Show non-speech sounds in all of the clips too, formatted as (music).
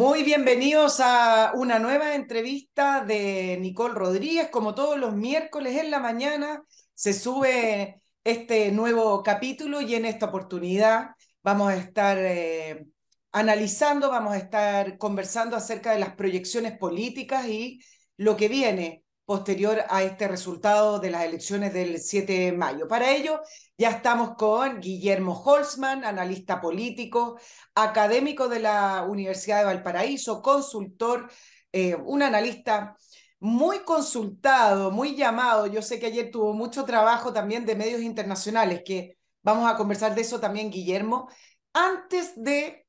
Muy bienvenidos a una nueva entrevista de Nicole Rodríguez. Como todos los miércoles en la mañana se sube este nuevo capítulo y en esta oportunidad vamos a estar eh, analizando, vamos a estar conversando acerca de las proyecciones políticas y lo que viene posterior a este resultado de las elecciones del 7 de mayo. Para ello, ya estamos con Guillermo Holzman, analista político, académico de la Universidad de Valparaíso, consultor, eh, un analista muy consultado, muy llamado. Yo sé que ayer tuvo mucho trabajo también de medios internacionales, que vamos a conversar de eso también, Guillermo. Antes de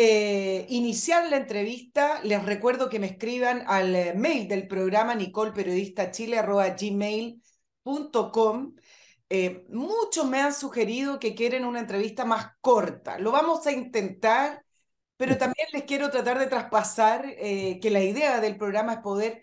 eh, iniciar la entrevista, les recuerdo que me escriban al eh, mail del programa nicolperiodistachile.gmail.com. Eh, muchos me han sugerido que quieren una entrevista más corta. Lo vamos a intentar, pero también les quiero tratar de traspasar que la idea del programa es poder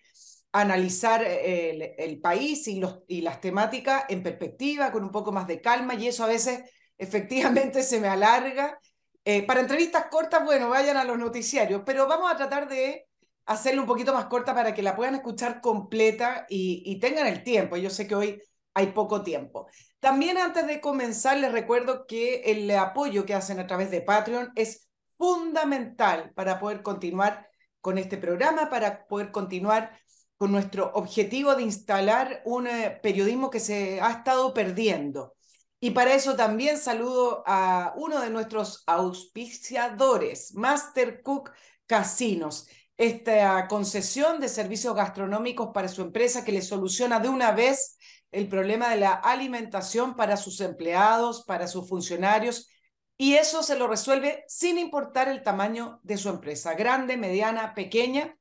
analizar el, país y, los, y las temáticas en perspectiva, con un poco más de calma, y eso a veces efectivamente se me alarga eh, para entrevistas cortas, bueno, vayan a los noticiarios, pero vamos a tratar de hacerlo un poquito más corta para que la puedan escuchar completa y, tengan el tiempo. Yo sé que hoy hay poco tiempo. También antes de comenzar, les recuerdo que el apoyo que hacen a través de Patreon es fundamental para poder continuar con este programa, para poder continuar con nuestro objetivo de instalar un eh, periodismo que se ha estado perdiendo. Y para eso también saludo a uno de nuestros auspiciadores, Master Cook Casinos, esta concesión de servicios gastronómicos para su empresa que le soluciona de una vez el problema de la alimentación para sus empleados, para sus funcionarios, y eso se lo resuelve sin importar el tamaño de su empresa, grande, mediana, pequeña,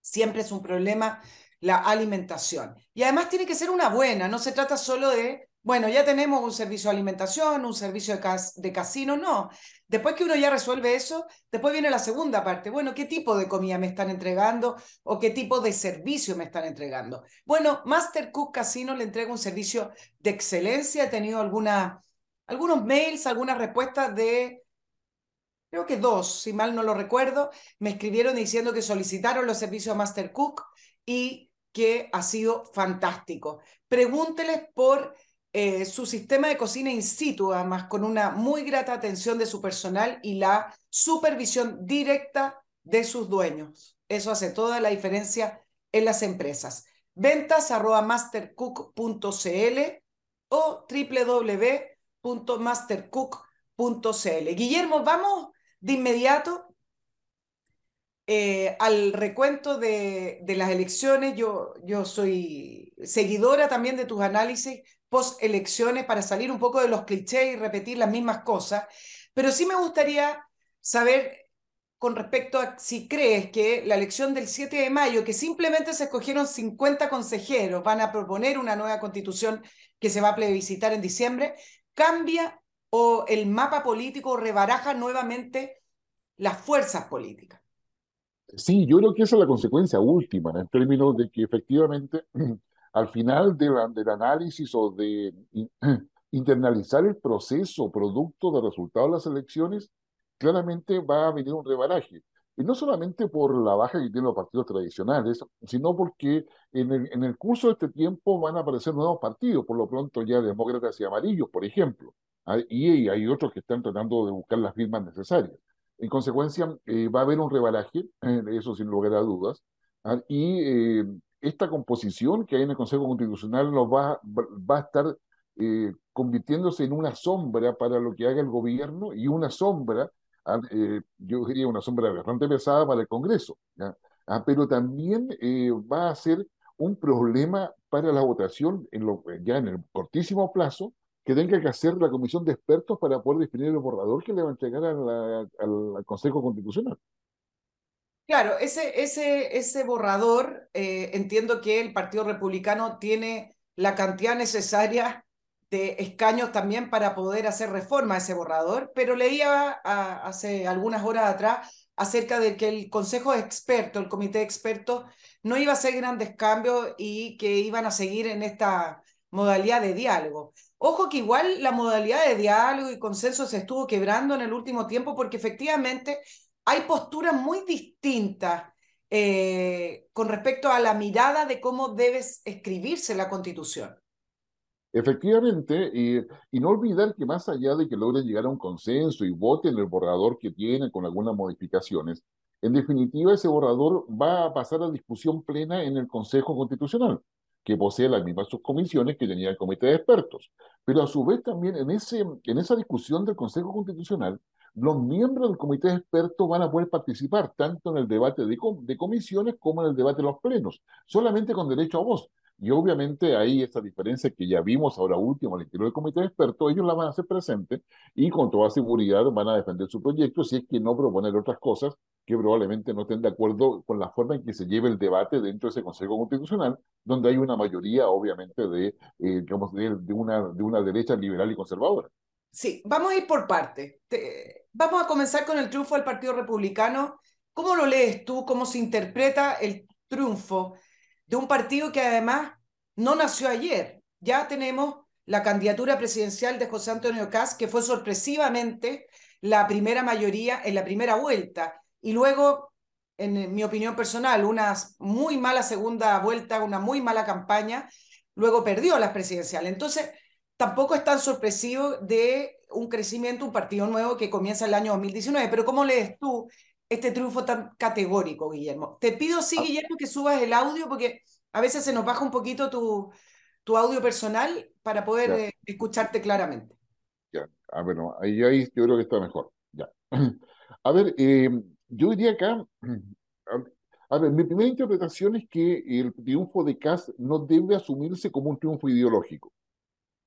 siempre es un problema la alimentación. Y además tiene que ser una buena, no se trata solo de bueno, ya tenemos un servicio de alimentación, un servicio de, de, casino, no. Después que uno ya resuelve eso, después viene la segunda parte. Bueno, ¿qué tipo de comida me están entregando o qué tipo de servicio me están entregando? Bueno, Master Cook Casino le entrega un servicio de excelencia. He tenido algunos mails, algunas respuestas de, creo que dos, si mal no lo recuerdo, me escribieron diciendo que solicitaron los servicios de Master Cook y que ha sido fantástico. Pregúnteles por eh, su sistema de cocina in situ, además con una muy grata atención de su personal y la supervisión directa de sus dueños. Eso hace toda la diferencia en las empresas. Ventas arroba mastercook.cl o www.mastercook.cl. Guillermo, vamos de inmediato eh, al recuento de, las elecciones. Yo, yo soy seguidora también de tus análisis post elecciones para salir un poco de los clichés y repetir las mismas cosas, pero sí me gustaría saber con respecto a si crees que la elección del 7 de mayo, que simplemente se escogieron 50 consejeros, van a proponer una nueva constitución que se va a plebiscitar en diciembre, cambia o el mapa político rebaraja nuevamente las fuerzas políticas. Sí, yo creo que esa es la consecuencia última, en términos de que efectivamente (clears throat) al final del análisis o de (clears throat) internalizar el proceso producto del resultado de las elecciones, claramente va a venir un rebaraje. Y no solamente por la baja que tienen los partidos tradicionales, sino porque en el, en el curso de este tiempo van a aparecer nuevos partidos, por lo pronto ya demócratas y amarillos, por ejemplo. Ah, y hay otros que están tratando de buscar las firmas necesarias. En consecuencia, eh, va a haber un rebaraje, eh, eso sin lugar a dudas, ah, y eh, esta composición que hay en el Consejo Constitucional nos va, va a estar eh, convirtiéndose en una sombra para lo que haga el gobierno y una sombra, ah, eh, yo diría una sombra bastante pesada para el Congreso, ah, pero también eh, va a ser un problema para la votación en lo, ya en el cortísimo plazo que tenga que hacer la comisión de expertos para poder definir el borrador que le va a entregar al Consejo Constitucional. Claro, ese, ese, ese borrador, eh, entiendo que el Partido Republicano tiene la cantidad necesaria de escaños también para poder hacer reforma a ese borrador, pero leía hace algunas horas atrás acerca de que el Consejo de Expertos, el Comité de Expertos, no iba a hacer grandes cambios y que iban a seguir en esta modalidad de diálogo. Ojo que igual la modalidad de diálogo y consenso se estuvo quebrando en el último tiempo porque efectivamente hay posturas muy distintas eh, con respecto a la mirada de cómo debe escribirse la constitución. Efectivamente, y no olvidar que más allá de que logren llegar a un consenso y voten el borrador que tienen con algunas modificaciones, en definitiva ese borrador va a pasar a discusión plena en el Consejo Constitucional, que posee las mismas subcomisiones que tenía el Comité de Expertos. Pero a su vez también en, ese, en esa discusión del Consejo Constitucional, los miembros del Comité de Expertos van a poder participar tanto en el debate de, de comisiones como en el debate de los plenos, solamente con derecho a voz. Y obviamente ahí esta diferencia que ya vimos ahora último al interior del comité de expertos, ellos la van a hacer presente y con toda seguridad van a defender su proyecto si es que no proponer otras cosas que probablemente no estén de acuerdo con la forma en que se lleve el debate dentro de ese Consejo Constitucional, donde hay una mayoría obviamente de, eh, digamos, de, una, de una derecha liberal y conservadora. Sí, vamos a ir por parte. Vamos a comenzar con el triunfo del Partido Republicano. ¿Cómo lo lees tú? ¿Cómo se interpreta el triunfo? de un partido que además no nació ayer. Ya tenemos la candidatura presidencial de José Antonio Caz, que fue sorpresivamente la primera mayoría en la primera vuelta. Y luego, en mi opinión personal, una muy mala segunda vuelta, una muy mala campaña, luego perdió las presidenciales. Entonces, tampoco es tan sorpresivo de un crecimiento, un partido nuevo que comienza el año 2019. Pero ¿cómo lees tú este triunfo tan categórico, Guillermo. Te pido, sí, ah. Guillermo, que subas el audio porque a veces se nos baja un poquito tu, tu audio personal para poder eh, escucharte claramente. Ya, ah, bueno, ahí, ahí yo creo que está mejor. Ya. (clears throat) A ver, eh, yo diría acá, (clears throat) a ver, mi primera interpretación es que el triunfo de Kass no debe asumirse como un triunfo ideológico.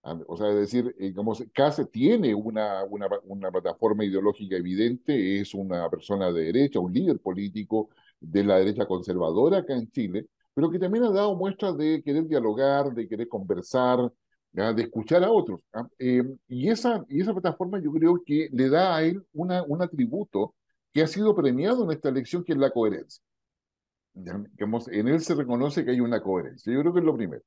O sea, es decir, eh, digamos, Case tiene una, una, una, plataforma ideológica evidente, es una persona de derecha, un líder político de la derecha conservadora acá en Chile, pero que también ha dado muestras de querer dialogar, de querer conversar, de escuchar a otros. Eh, y, esa, y esa plataforma yo creo que le da a él una, un atributo que ha sido premiado en esta elección, que es la coherencia. Digamos, en él se reconoce que hay una coherencia. Yo creo que es lo primero.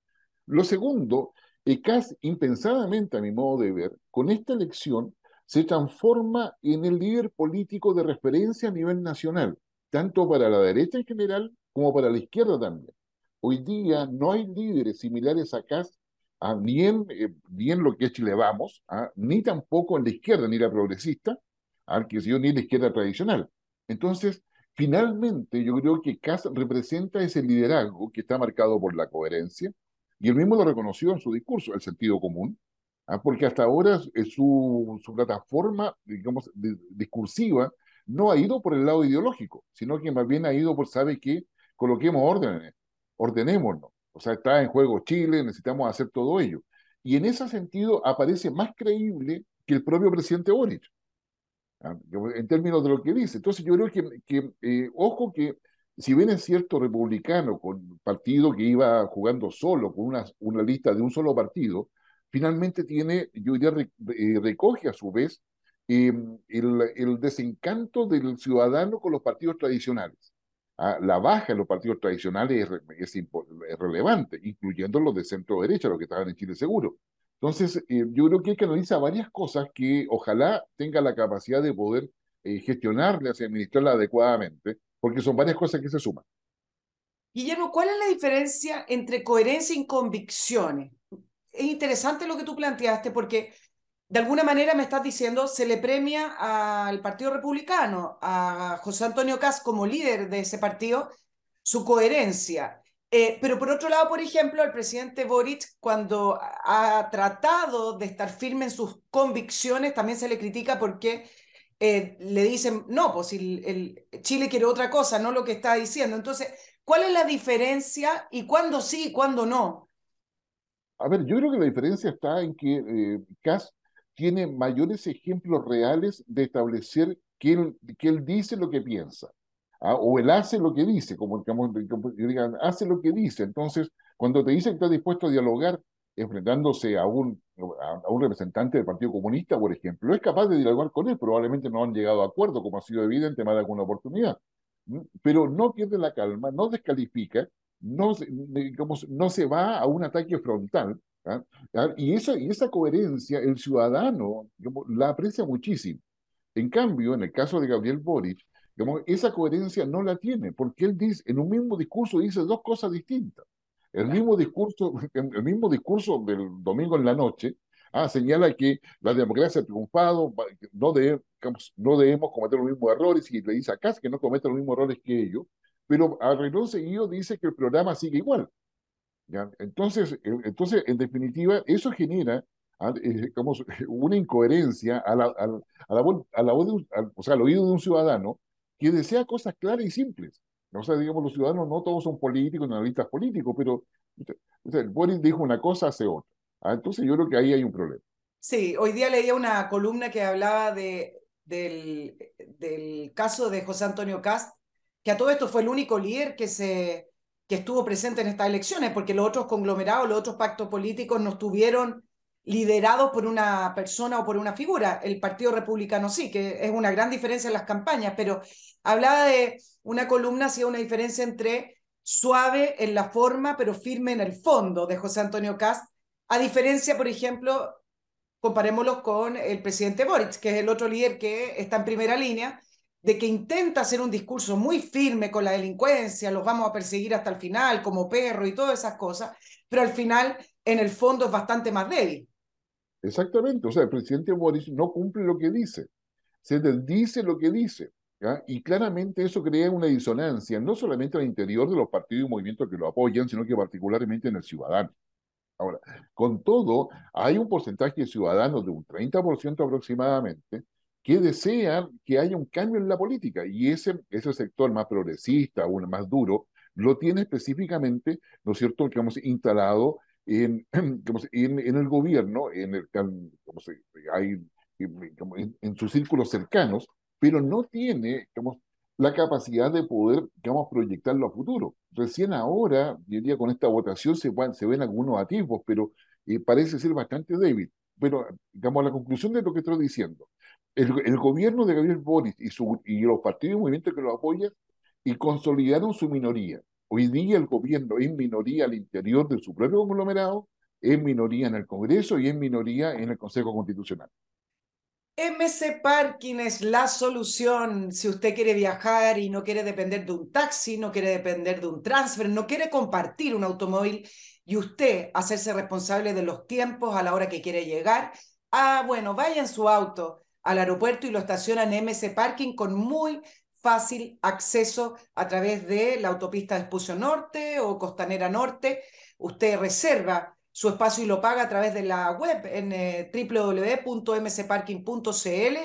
Lo segundo ECAS, impensadamente a mi modo de ver, con esta elección se transforma en el líder político de referencia a nivel nacional, tanto para la derecha en general como para la izquierda también. Hoy día no hay líderes similares a CAS, ni, en, eh, lo que es Chile Vamos, ni tampoco en la izquierda, ni la progresista, al que ni la izquierda tradicional. Entonces, finalmente, yo creo que CAS representa ese liderazgo que está marcado por la coherencia, y él mismo lo reconoció en su discurso, el sentido común, ¿ah? porque hasta ahora su, su plataforma, digamos, discursiva no ha ido por el lado ideológico, sino que más bien ha ido por, ¿sabe qué? Coloquemos orden ordenémonos. O sea, está en juego Chile, necesitamos hacer todo ello. Y en ese sentido aparece más creíble que el propio presidente Boric, ¿ah? en términos de lo que dice. Entonces yo creo que, que eh, ojo que si bien es cierto republicano, con partido que iba jugando solo, con una, lista de un solo partido, finalmente tiene, yo diría, eh, recoge a su vez em, el, el, desencanto del ciudadano con los partidos tradicionales. Ah, la baja en los partidos tradicionales es, es, relevante, incluyendo los de centro derecha, los que estaban en Chile Seguro. Entonces, eh, yo creo que hay que analizar varias cosas que ojalá tenga la capacidad de poder eh, gestionarlas y administrarlas adecuadamente porque son varias cosas que se suman. Guillermo, ¿cuál es la diferencia entre coherencia y convicciones? Es interesante lo que tú planteaste porque de alguna manera me estás diciendo, se le premia al Partido Republicano, a José Antonio Cas como líder de ese partido, su coherencia. Eh, pero por otro lado, por ejemplo, el presidente Boric, cuando ha tratado de estar firme en sus convicciones, también se le critica porque eh, le dicen, no, pues el, Chile quiere otra cosa, no lo que está diciendo. Entonces, ¿cuál es la diferencia y cuándo sí y cuándo no? A ver, yo creo que la diferencia está en que eh, tiene mayores ejemplos reales de establecer que él, que él dice lo que piensa. ¿ah? o él hace lo que dice, como, como, digan, hace lo que dice. Entonces, cuando te dice que está dispuesto a dialogar, enfrentándose a un, a, un representante del Partido Comunista, por ejemplo, es capaz de dialogar con él, probablemente no han llegado a acuerdo, como ha sido evidente más de alguna oportunidad, pero no pierde la calma, no descalifica, no, no se va a un ataque frontal, ¿ah? ¿Ah? y, esa, y esa coherencia el ciudadano la aprecia muchísimo. En cambio, en el caso de Gabriel Boric, esa coherencia no la tiene, porque él dice, en un mismo discurso dice dos cosas distintas. El mismo discurso, (laughs) el mismo discurso del domingo en la noche ah, señala que la democracia ha triunfado, no, no debemos cometer los mismos errores, y le dice a Kass que no cometa los mismos errores que ellos, pero a renglón seguido dice que el programa sigue igual. ¿ya? Entonces, entonces, en definitiva, eso genera ah, eh, como (laughs) una incoherencia a la, a, la, a la, o sea, al oído de un ciudadano que desea cosas claras y simples. O sea, digamos, los ciudadanos no todos son políticos, no analistas políticos, pero el Boris dijo una cosa, hace otra. Ah, entonces yo creo que ahí hay un problema. Sí, hoy día leía una columna que hablaba de, del, del caso de José Antonio Cast, que a todo esto fue el único líder que, se, que estuvo presente en estas elecciones, porque los otros conglomerados, los otros pactos políticos no estuvieron liderados por una persona o por una figura. El Partido Republicano sí, que es una gran diferencia en las campañas, pero hablaba de una columna, hacía una diferencia entre suave en la forma, pero firme en el fondo de José Antonio Cast, a diferencia, por ejemplo, comparémoslo con el presidente Boric, que es el otro líder que está en primera línea, de que intenta hacer un discurso muy firme con la delincuencia, los vamos a perseguir hasta el final como perro y todas esas cosas, pero al final, en el fondo, es bastante más débil. Exactamente, o sea, el presidente Boris no cumple lo que dice, se dice lo que dice, y claramente eso crea una disonancia, no solamente al interior de los partidos y movimientos que lo apoyan, sino que particularmente en el ciudadano. Ahora, con todo, hay un porcentaje de ciudadanos de un 30% aproximadamente que desean que haya un cambio en la política y ese, ese sector más progresista, o más duro, lo tiene específicamente, ¿no es cierto?, digamos, instalado en, (clears throat) en, en, el gobierno, en, el, como hay, en, en, sus círculos cercanos, pero no tiene la capacidad de poder digamos, proyectarlo a futuro. Recién ahora, diría, con esta votación se, se ven algunos atisbos, pero eh, parece ser bastante débil. Pero, digamos, la conclusión de lo que estoy diciendo, el, el gobierno de Gabriel Boris y, su, y los partidos y movimientos que lo apoyan y consolidaron su minoría. Hoy día el gobierno es minoría al interior de su propio conglomerado, es minoría en el Congreso y es minoría en el Consejo Constitucional. MC Parking es la solución si usted quiere viajar y no quiere depender de un taxi, no quiere depender de un transfer, no quiere compartir un automóvil y usted hacerse responsable de los tiempos a la hora que quiere llegar. Ah, bueno, vaya en su auto al aeropuerto y lo estaciona en MC Parking con muy fácil acceso a través de la autopista de Espucio Norte o Costanera Norte. Usted reserva su espacio y lo paga a través de la web en eh, www.mcparking.cl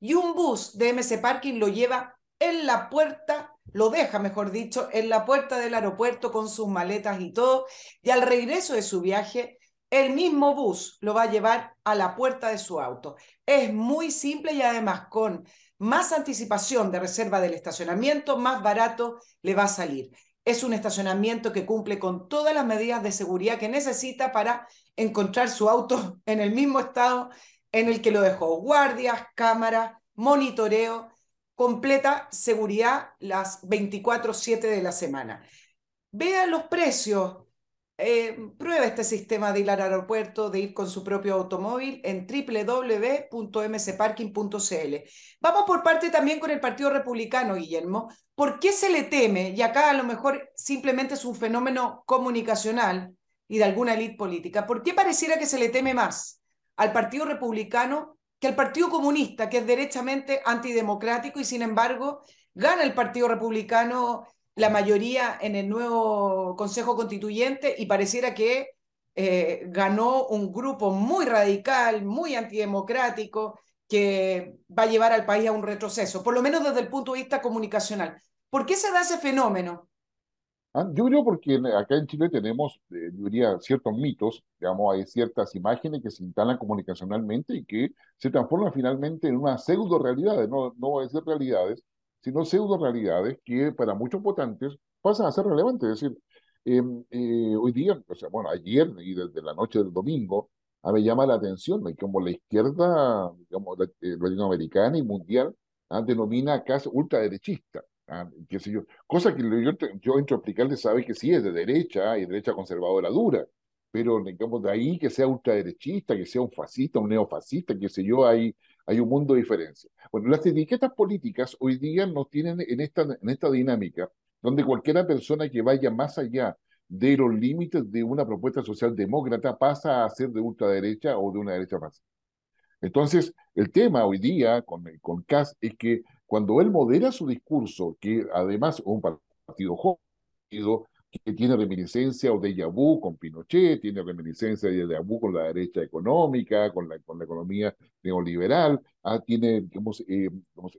y un bus de MC Parking lo lleva en la puerta, lo deja, mejor dicho, en la puerta del aeropuerto con sus maletas y todo, y al regreso de su viaje, el mismo bus lo va a llevar a la puerta de su auto. Es muy simple y además con más anticipación de reserva del estacionamiento, más barato le va a salir. Es un estacionamiento que cumple con todas las medidas de seguridad que necesita para encontrar su auto (laughs) en el mismo estado en el que lo dejó. Guardias, cámaras, monitoreo, completa seguridad las 24/7 de la semana. Vean los precios eh, prueba este sistema de ir al aeropuerto, de ir con su propio automóvil en www.mcparking.cl. Vamos por parte también con el Partido Republicano, Guillermo. ¿Por qué se le teme? Y acá a lo mejor simplemente es un fenómeno comunicacional y de alguna élite política. ¿Por qué pareciera que se le teme más al Partido Republicano que al Partido Comunista, que es derechamente antidemocrático y sin embargo gana el Partido Republicano la mayoría en el nuevo Consejo Constituyente y pareciera que eh, ganó un grupo muy radical, muy antidemocrático, que va a llevar al país a un retroceso, por lo menos desde el punto de vista comunicacional. ¿Por qué se da ese fenómeno? Ah, yo creo porque acá en Chile tenemos, eh, yo diría, ciertos mitos, digamos, hay ciertas imágenes que se instalan comunicacionalmente y que se transforman finalmente en una pseudo realidades, no, no voy a decir realidades, sino pseudo realidades que para muchos votantes pasan a ser relevantes. Es decir, em, eh, hoy día, o sea, bueno, ayer y desde la noche del domingo, a me llama la atención de como la izquierda, digamos, eh, latinoamericana y mundial ah, denomina casi ultraderechista. Ah, qué sé yo, cosa que yo, yo entro a explicarle, sabe que sí es de derecha y derecha conservadora dura, pero digamos de ahí que sea ultraderechista, que sea un fascista, un neofascista, qué sé yo, hay, hay un mundo de diferencia. Bueno, las etiquetas políticas hoy día nos tienen en esta, en esta dinámica, donde cualquiera persona que vaya más allá de los límites de una propuesta socialdemócrata pasa a ser de ultraderecha o de una derecha más. Entonces, el tema hoy día con, con Kass es que cuando él modera su discurso, que además es un partido joven, que tiene reminiscencia o de vu con Pinochet, tiene reminiscencia de vu con la derecha económica, con la, con la economía neoliberal, ah, tiene digamos, eh,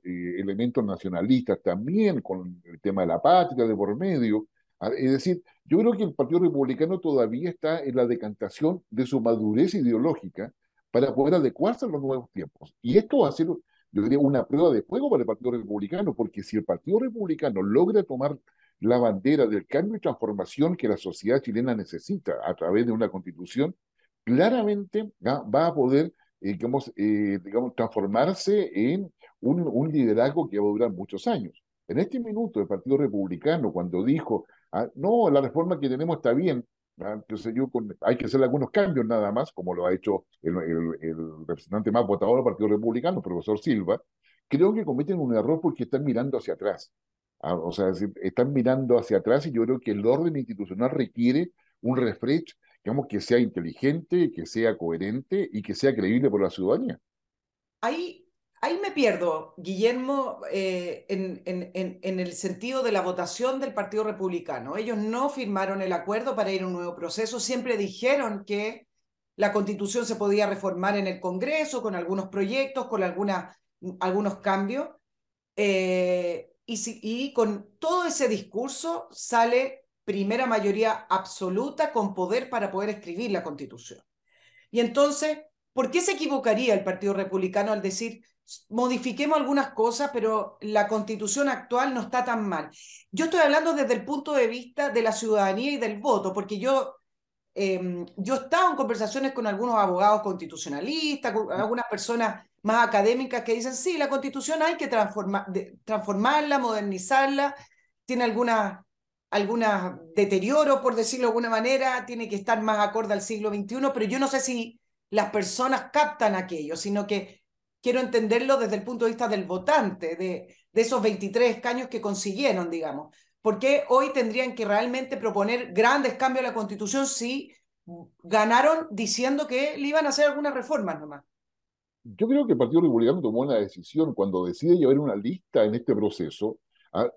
eh, elementos nacionalistas también con el tema de la patria de por medio. Ah, es decir, yo creo que el Partido Republicano todavía está en la decantación de su madurez ideológica para poder adecuarse a los nuevos tiempos. Y esto va a ser, yo diría, una prueba de fuego para el Partido Republicano, porque si el Partido Republicano logra tomar la bandera del cambio y transformación que la sociedad chilena necesita a través de una constitución, claramente va a poder, eh, digamos, eh, digamos, transformarse en un, liderazgo que va a durar muchos años. En este minuto, el Partido Republicano, cuando dijo, ah, no, la reforma que tenemos está bien, entonces yo hay que hacer algunos cambios nada más, como lo ha hecho el representante más votado del Partido Republicano, el profesor Silva, creo que cometen un error porque están mirando hacia atrás. O sea, están mirando hacia atrás y yo creo que el orden institucional requiere un refresh, digamos, que sea inteligente, que sea coherente y que sea creíble por la ciudadanía. Ahí, ahí me pierdo, Guillermo, eh, en, en, en, el sentido de la votación del Partido Republicano. Ellos no firmaron el acuerdo para ir a un nuevo proceso, siempre dijeron que la constitución se podía reformar en el Congreso con algunos proyectos, con alguna, algunos cambios. Eh, y, con todo ese discurso sale primera mayoría absoluta con poder para poder escribir la constitución. Y entonces, ¿por qué se equivocaría el Partido Republicano al decir, modifiquemos algunas cosas, pero la constitución actual no está tan mal? Yo estoy hablando desde el punto de vista de la ciudadanía y del voto, porque yo, eh, yo he estado en conversaciones con algunos abogados constitucionalistas, con algunas personas más académicas que dicen, sí, la constitución hay que transformarla, modernizarla, tiene alguna, alguna deterioro, por decirlo de alguna manera, tiene que estar más acorde al siglo XXI, pero yo no sé si las personas captan aquello, sino que quiero entenderlo desde el punto de vista del votante, de, de esos 23 escaños que consiguieron, digamos. ¿Por qué hoy tendrían que realmente proponer grandes cambios a la constitución si ganaron diciendo que le iban a hacer algunas reformas nomás? yo creo que el Partido Republicano tomó una decisión cuando decide llevar una lista en este proceso,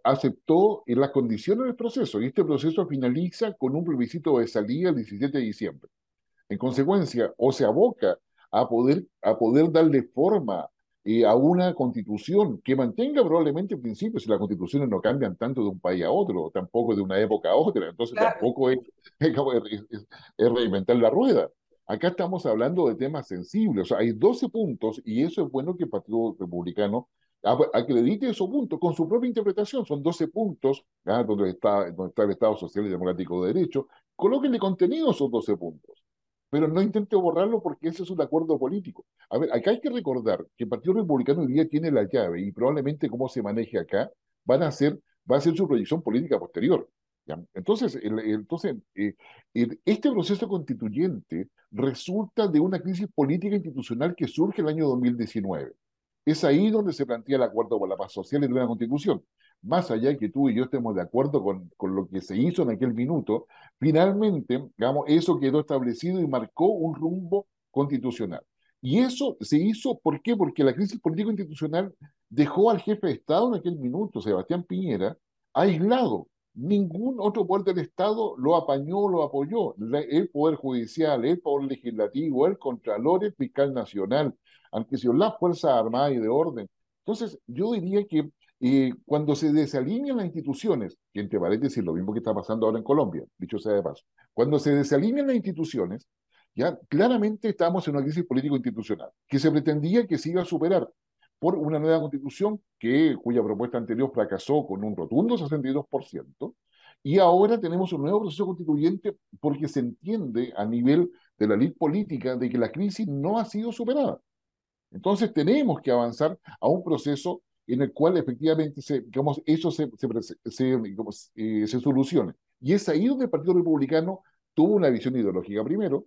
aceptó en las condiciones del proceso y este proceso finaliza con un plebiscito de salida el 17 de diciembre. En consecuencia, o se aboca a poder, a poder darle forma eh, a una constitución que mantenga probablemente principios si las constituciones no cambian tanto de un país a otro, tampoco de una época a otra, entonces tampoco (laughs) es, es, reinventar la rueda. Acá estamos hablando de temas sensibles, o sea, hay 12 puntos y eso es bueno que el Partido Republicano acredite esos puntos con su propia interpretación. Son 12 puntos donde, está, donde está el Estado Social y Democrático de Derecho. Colóquenle contenido a esos 12 puntos, pero no intente borrarlo porque ese es un acuerdo político. A ver, acá hay que recordar que el Partido Republicano hoy día tiene la llave y probablemente cómo se maneje acá van a ser, va a ser su proyección política posterior. Entonces, entonces eh, este proceso constituyente resulta de una crisis política institucional que surge el año 2019. Es ahí donde se plantea el acuerdo por la paz social y de la constitución. Más allá de que tú y yo estemos de acuerdo con, con lo que se hizo en aquel minuto, finalmente, digamos, eso quedó establecido y marcó un rumbo constitucional. Y eso se hizo, ¿por qué? Porque la crisis político-institucional dejó al jefe de Estado en aquel minuto, Sebastián Piñera, aislado, ningún otro poder del Estado lo apañó, lo apoyó. El Poder Judicial, el Poder Legislativo, el Contralor, el Fiscal Nacional, aunque las Fuerzas Armadas y de Orden. Entonces, yo diría que eh, cuando se desalinean las instituciones, que entre paréntesis lo mismo que está pasando ahora en Colombia, dicho sea de paso, cuando se desalinean las instituciones, ya claramente estamos en una crisis político-institucional, que se pretendía que se iba a superar por una nueva constitución que, cuya propuesta anterior fracasó con un rotundo 62%, y ahora tenemos un nuevo proceso constituyente porque se entiende a nivel de la ley política de que la crisis no ha sido superada. Entonces tenemos que avanzar a un proceso en el cual efectivamente se, digamos, eso se, se, digamos, eh, se solucione. Y es ahí donde el Partido Republicano tuvo una visión ideológica primero.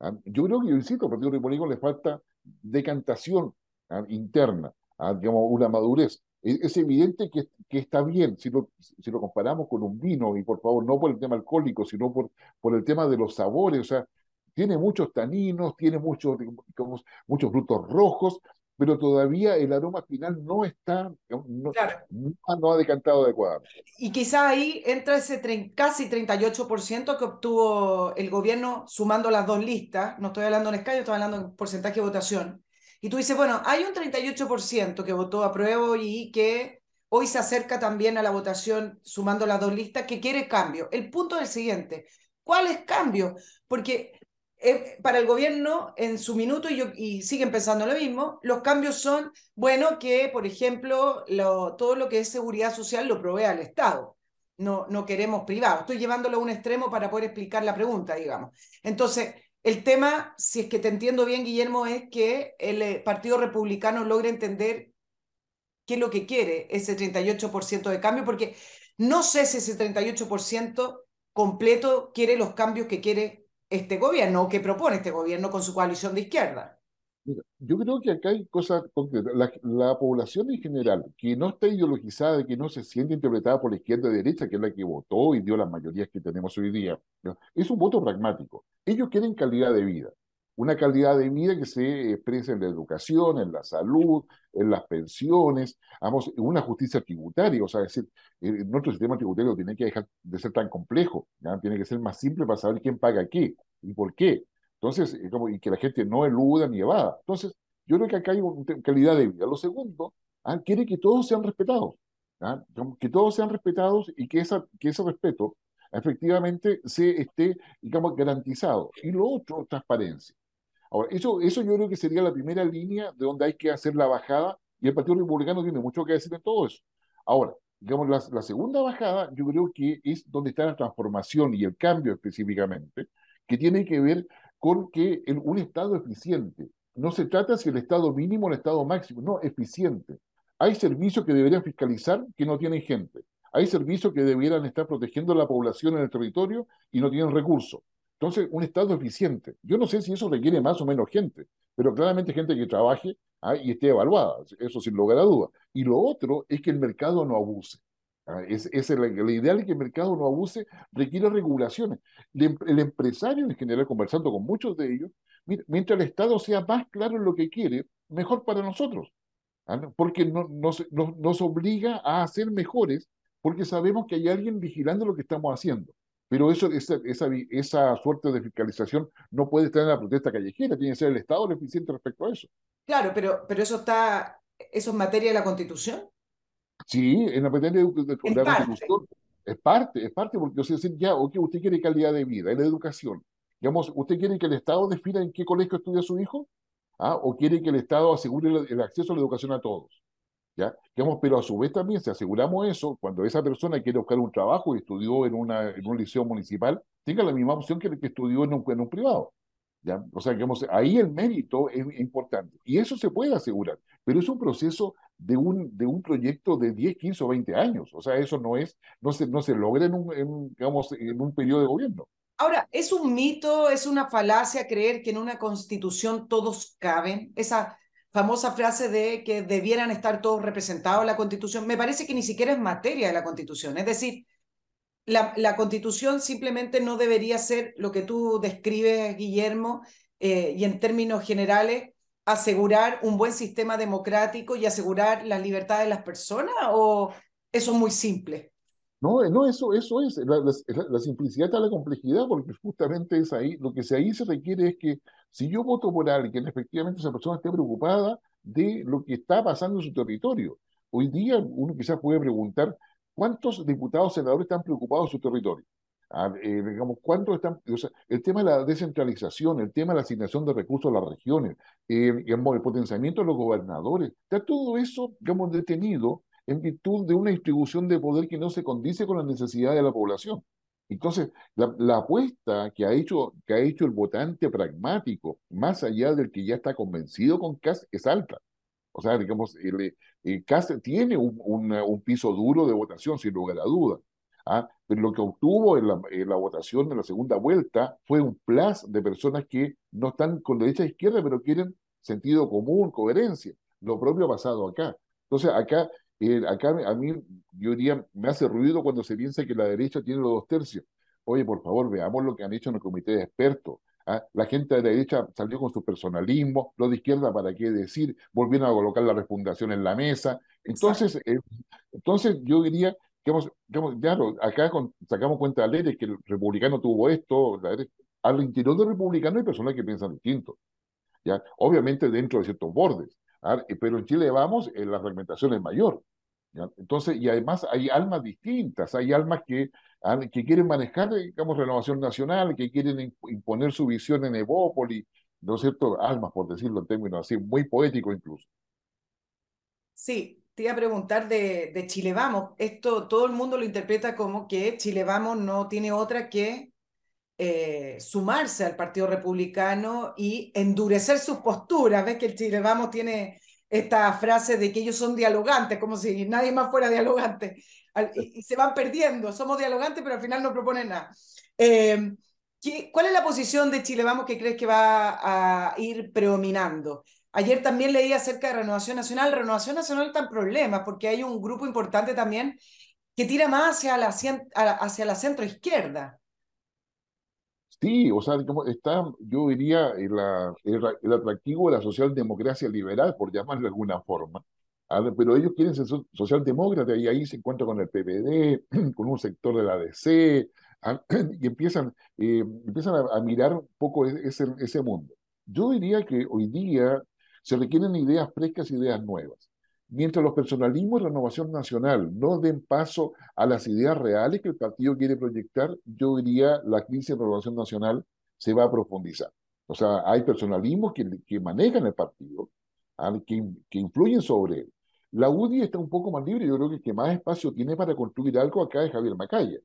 ¿ah? Yo creo que, yo insisto, al Partido Republicano le falta decantación ¿ah? interna, ¿ah? digamos, una madurez. Es, es evidente que, que, está bien si lo, si lo comparamos con un vino, y por favor, no por el tema alcohólico, sino por, por el tema de los sabores, o sea, tiene muchos taninos, tiene muchos, digamos, muchos frutos rojos, pero todavía el aroma final no está, no, claro. no, ha decantado adecuadamente. Y quizá ahí entra ese casi 38% que obtuvo el gobierno sumando las dos listas, no estoy hablando en escaño, estoy hablando en porcentaje de votación. Y tú dices, bueno, hay un 38% que votó a prueba y que hoy se acerca también a la votación sumando las dos listas, que quiere cambio. El punto es el siguiente, ¿cuál es cambio? Porque eh, para el gobierno en su minuto, y, siguen pensando lo mismo, los cambios son, bueno, que, por ejemplo, lo, todo lo que es seguridad social lo provea el Estado. No, no queremos privado. Estoy llevándolo a un extremo para poder explicar la pregunta, digamos. Entonces, el tema, si es que te entiendo bien, Guillermo, es que el eh, Partido Republicano logre entender qué es lo que quiere ese 38% de cambio, porque no sé si ese 38% completo quiere los cambios que quiere este gobierno que propone este gobierno con su coalición de izquierda. yo creo que acá hay cosas concretas. La, población en general, que no está ideologizada, que no se siente interpretada por la izquierda y derecha, que es la que votó y dio las mayorías que tenemos hoy día, es un voto pragmático. Ellos quieren calidad de vida una calidad de vida que se expresa en la educación, en la salud, en las pensiones, vamos, una justicia tributaria, o sea, es decir, nuestro sistema tributario tiene que dejar de ser tan complejo, tiene que ser más simple para saber quién paga qué y por qué. Entonces, como, y que la gente no eluda ni evada. Entonces, yo creo que acá hay una calidad de vida. Lo segundo, ¿ah? quiere que todos sean respetados, ¿ah? que todos sean respetados y que, esa, que ese respeto efectivamente se esté, digamos, garantizado. Y lo otro, transparencia. Ahora, eso, eso yo creo que sería la primera línea de donde hay que hacer la bajada y el Partido Republicano tiene mucho que decir en todo eso. Ahora, digamos, la, segunda bajada yo creo que es donde está la transformación y el cambio específicamente, que tiene que ver con que el, un Estado eficiente, no se trata si el Estado mínimo o el Estado máximo, no, eficiente. Hay servicios que deberían fiscalizar que no tienen gente. Hay servicios que debieran estar protegiendo a la población en el territorio y no tienen recursos. Entonces, un Estado eficiente. Yo no sé si eso requiere más o menos gente, pero claramente gente que trabaje ¿ah? y esté evaluada, eso sin lugar a duda. Y lo otro es que el mercado no abuse. ¿ah? Es, es el, ideal que el mercado no abuse requiere regulaciones. El, el, empresario en general, conversando con muchos de ellos, mientras el Estado sea más claro en lo que quiere, mejor para nosotros. ¿ah? Porque no, nos, nos, nos obliga a ser mejores porque sabemos que hay alguien vigilando lo que estamos haciendo. Pero eso, esa, esa, esa suerte de fiscalización no puede estar en la protesta callejera, tiene que ser el Estado el eficiente respecto a eso. Claro, pero, pero eso está, eso es materia de la Constitución. Sí, en la materia de, de, de la Constitución es parte, es parte, porque o sea, ya, ok, usted quiere calidad de vida, en la educación. Digamos, ¿usted quiere que el Estado defina en qué colegio estudia su hijo? ¿Ah? ¿O quiere que el Estado asegure el, el acceso a la educación a todos? ¿Ya? Digamos, pero a su vez también, si aseguramos eso, cuando esa persona quiere buscar un trabajo y estudió en, una, en un liceo municipal, tenga la misma opción que el que estudió en un, en un privado. ¿ya? O sea, digamos, ahí el mérito es importante. Y eso se puede asegurar, pero es un proceso de un, de un proyecto de 10, 15 o 20 años. O sea, eso no, es, no, se, no se logra en un, digamos, en un periodo de gobierno. Ahora, ¿es un mito, es una falacia creer que en una constitución todos caben? Esa famosa frase de que debieran estar todos representados en la Constitución, me parece que ni siquiera es materia de la Constitución. Es decir, la, la Constitución simplemente no debería ser lo que tú describes, Guillermo, eh, y en términos generales, asegurar un buen sistema democrático y asegurar las libertades de las personas, o eso es muy simple. No, no, eso, eso es. La, simplicidad está la complejidad, porque justamente es ahí, lo que se, ahí se requiere es que si yo voto por alguien, efectivamente esa persona esté preocupada de lo que está pasando en su territorio. Hoy día uno quizás puede preguntar cuántos diputados, senadores están preocupados en su territorio. Eh, digamos, ¿cuántos están? O el tema de la descentralización, el tema de la asignación de recursos a las regiones, eh, el potenciamiento de los gobernadores, está todo eso, digamos, detenido en virtud de una distribución de poder que no se condice con las necesidades de la población. Entonces, la, la, apuesta que ha, hecho, que ha hecho el votante pragmático, más allá del que ya está convencido con CAS, es alta. O sea, digamos, el, el CAS tiene un, un, un, piso duro de votación, sin lugar a duda. ¿ah? Pero lo que obtuvo en la, en la, votación de la segunda vuelta fue un plus de personas que no están con derecha e izquierda, pero quieren sentido común, coherencia. Lo propio ha pasado acá. Entonces, acá, eh, acá a mí, yo diría, me hace ruido cuando se piensa que la derecha tiene los dos tercios. Oye, por favor, veamos lo que han hecho en el comité de expertos. ¿ah? La gente de la derecha salió con su personalismo, los de izquierda, ¿para qué decir? Volvieron a colocar la refundación en la mesa. Entonces, eh, entonces yo diría que, hemos, claro, acá sacamos cuenta de leyes que el republicano tuvo esto, al interior del republicano hay personas que piensan distinto. ¿ya? Obviamente dentro de ciertos bordes, ¿ah? pero en Chile vamos, en la fragmentación es mayor. Entonces, y además hay almas distintas, hay almas que, que quieren manejar, digamos, renovación nacional, que quieren imponer su visión en Evópolis, ¿no es cierto? Almas, por decirlo en términos así, muy poéticos incluso. Sí, te iba a preguntar de, de Chile Vamos. Esto todo el mundo lo interpreta como que Chile Vamos no tiene otra que eh, sumarse al Partido Republicano y endurecer sus posturas. Ves que el Chile Vamos tiene esta frase de que ellos son dialogantes, como si nadie más fuera dialogante, y, se van perdiendo, somos dialogantes, pero al final no proponen nada. Eh, ¿Cuál es la posición de Chile Vamos que crees que va a ir predominando? Ayer también leí acerca de Renovación Nacional. Renovación Nacional está en problemas porque hay un grupo importante también que tira más hacia la, hacia la centro izquierda. Sí, o sea, está, yo diría, el, el, atractivo de la socialdemocracia liberal, por llamarlo de alguna forma. Pero ellos quieren ser socialdemócratas y ahí se encuentran con el PPD, (clears throat) con un sector de la DC, (clears throat) y empiezan, eh, empiezan a, mirar un poco e, ese, ese mundo. Yo diría que hoy día se requieren ideas frescas, ideas nuevas. Mientras los personalismos y renovación nacional no den paso a las ideas reales que el partido quiere proyectar, yo diría la crisis de renovación nacional se va a profundizar. O sea, hay personalismos que, que manejan el partido, que, que influyen sobre él. La UDI está un poco más libre, yo creo que el que más espacio tiene para construir algo acá es Javier Macaya.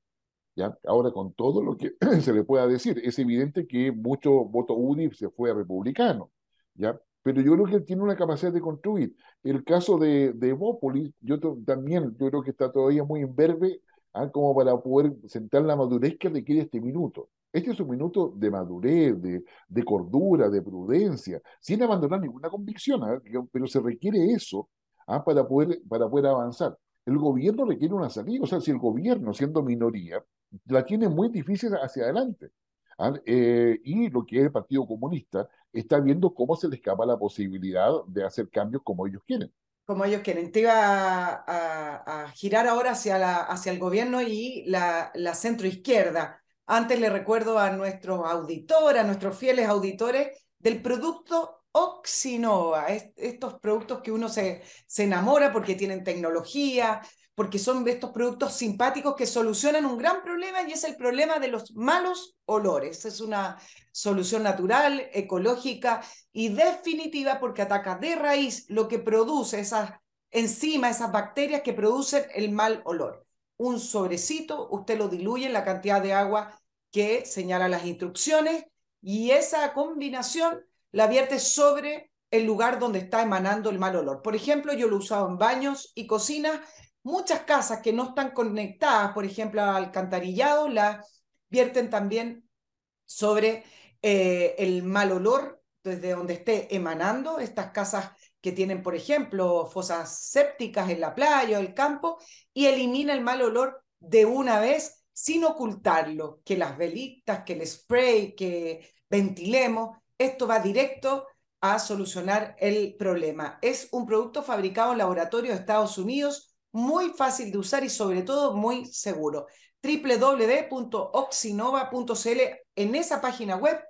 ¿ya? Ahora, con todo lo que (clears throat) se le pueda decir, es evidente que mucho voto UDI se fue a republicano, ¿ya? Pero yo creo que él tiene una capacidad de construir. El caso de, de Evópolis, yo también yo creo que está todavía muy verde, ¿ah? como para poder sentar la madurez que requiere este minuto. Este es un minuto de madurez, de, de cordura, de prudencia, sin abandonar ninguna convicción, ¿ah? pero se requiere eso ¿ah? para, poder, para poder avanzar. El gobierno requiere una salida, o sea, si el gobierno, siendo minoría, la tiene muy difícil hacia adelante. ¿Ah? Eh, y lo que es el Partido Comunista está viendo cómo se le escapa la posibilidad de hacer cambios como ellos quieren. Como ellos quieren. Te iba a, girar ahora hacia, la, hacia el gobierno y la, la centroizquierda. Antes le recuerdo a nuestros auditores, a nuestros fieles auditores, del producto Oxinova, estos productos que uno se, se enamora porque tienen tecnología, porque son estos productos simpáticos que solucionan un gran problema y es el problema de los malos olores. Es una solución natural, ecológica y definitiva porque ataca de raíz lo que produce esas enzimas, esas bacterias que producen el mal olor. Un sobrecito, usted lo diluye en la cantidad de agua que señala las instrucciones y esa combinación la vierte sobre el lugar donde está emanando el mal olor. Por ejemplo, yo lo he usado en baños y cocinas Muchas casas que no están conectadas, por ejemplo, al alcantarillado, la vierten también sobre eh, el mal olor desde donde esté emanando. Estas casas que tienen, por ejemplo, fosas sépticas en la playa o el campo, y elimina el mal olor de una vez sin ocultarlo, que las velitas, que el spray, que ventilemos, esto va directo a solucionar el problema. Es un producto fabricado en laboratorio de Estados Unidos, muy fácil de usar y sobre todo muy seguro. www.oxinova.cl en esa página web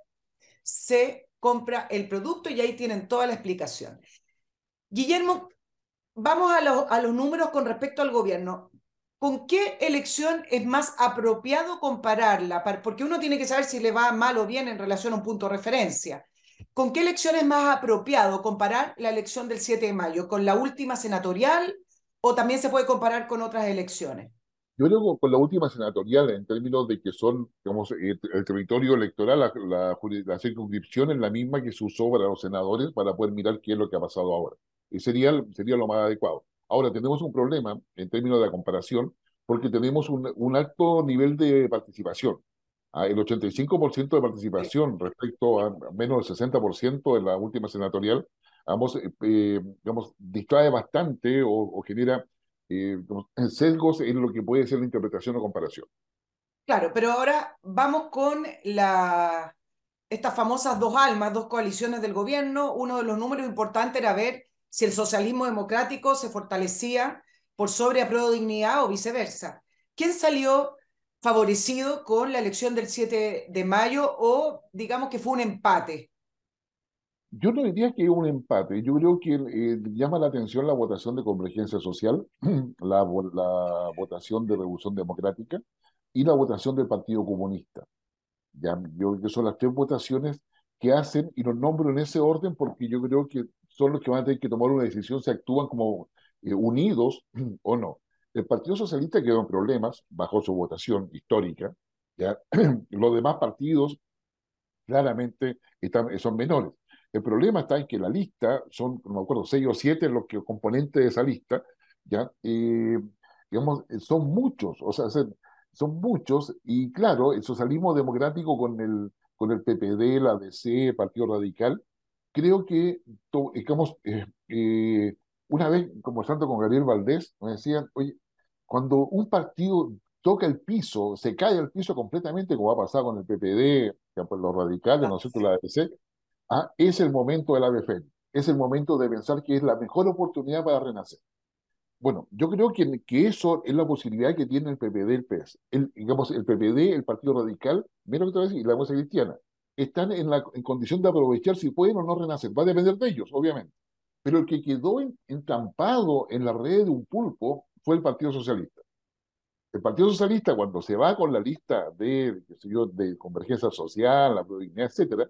se compra el producto y ahí tienen toda la explicación. Guillermo, vamos a, a los números con respecto al gobierno. ¿Con qué elección es más apropiado compararla? Porque uno tiene que saber si le va mal o bien en relación a un punto de referencia. ¿Con qué elección es más apropiado comparar la elección del 7 de mayo? ¿Con la última senatorial o también se puede comparar con otras elecciones? Yo creo con la última senatorial, en términos de que son, digamos, el, territorio electoral, la, la, circunscripción es la misma que se usó para los senadores para poder mirar qué es lo que ha pasado ahora. Y sería, sería lo más adecuado. Ahora, tenemos un problema en términos de la comparación, porque tenemos un, un alto nivel de participación. Ah, el 85% de participación respecto a menos del 60% de la última senatorial digamos, eh, digamos distrae bastante o, o genera (clears throat) sesgos en lo que puede ser la interpretación o comparación. Claro, pero ahora vamos con la, estas famosas dos almas, dos coaliciones del gobierno. Uno de los números importantes era ver si el socialismo democrático se fortalecía por sobre apruebo dignidad o viceversa. ¿Quién salió favorecido con la elección del 7 de mayo o digamos que fue un empate? Yo no diría que es un empate. Yo creo que eh, llama la atención la votación de convergencia social, (clears throat) la, la votación de revolución democrática, y la votación del Partido Comunista. Ya, yo creo que son las tres votaciones que hacen, y los nombro en ese orden porque yo creo que son los que van a tener que tomar una decisión si actúan como eh, unidos (clears throat) o no. El Partido Socialista quedó en problemas bajo su votación histórica. ¿ya? (clears throat) Los demás partidos claramente están, son menores. El problema está en que la lista, son, no me acuerdo, seis o siete los que componentes de esa lista, ¿ya? Eh, digamos, son muchos, o sea, son muchos, y claro, el socialismo democrático con el, con el PPD, la DC, el Partido Radical, creo que, digamos, eh, eh, una vez conversando con Gabriel Valdés, me decían, oye, cuando un partido toca el piso, se cae al piso completamente, como ha pasado con el PPD, pues, los radicales, ¿no es cierto?, la DC, ah, es el momento del ABF, es el momento de pensar que es la mejor oportunidad para renacer. Bueno, yo creo que, que eso es la posibilidad que tiene el PPD y el PS. El, digamos, el PPD, el Partido Radical, mira lo que te voy a decir, y la Democracia Cristiana, están en, la, en condición de aprovechar si pueden o no renacer. Va a depender de ellos, obviamente. Pero el que quedó entrampado en la red de un pulpo fue el Partido Socialista. El Partido Socialista, cuando se va con la lista de, yo, de convergencia social, la prodignidad, etcétera,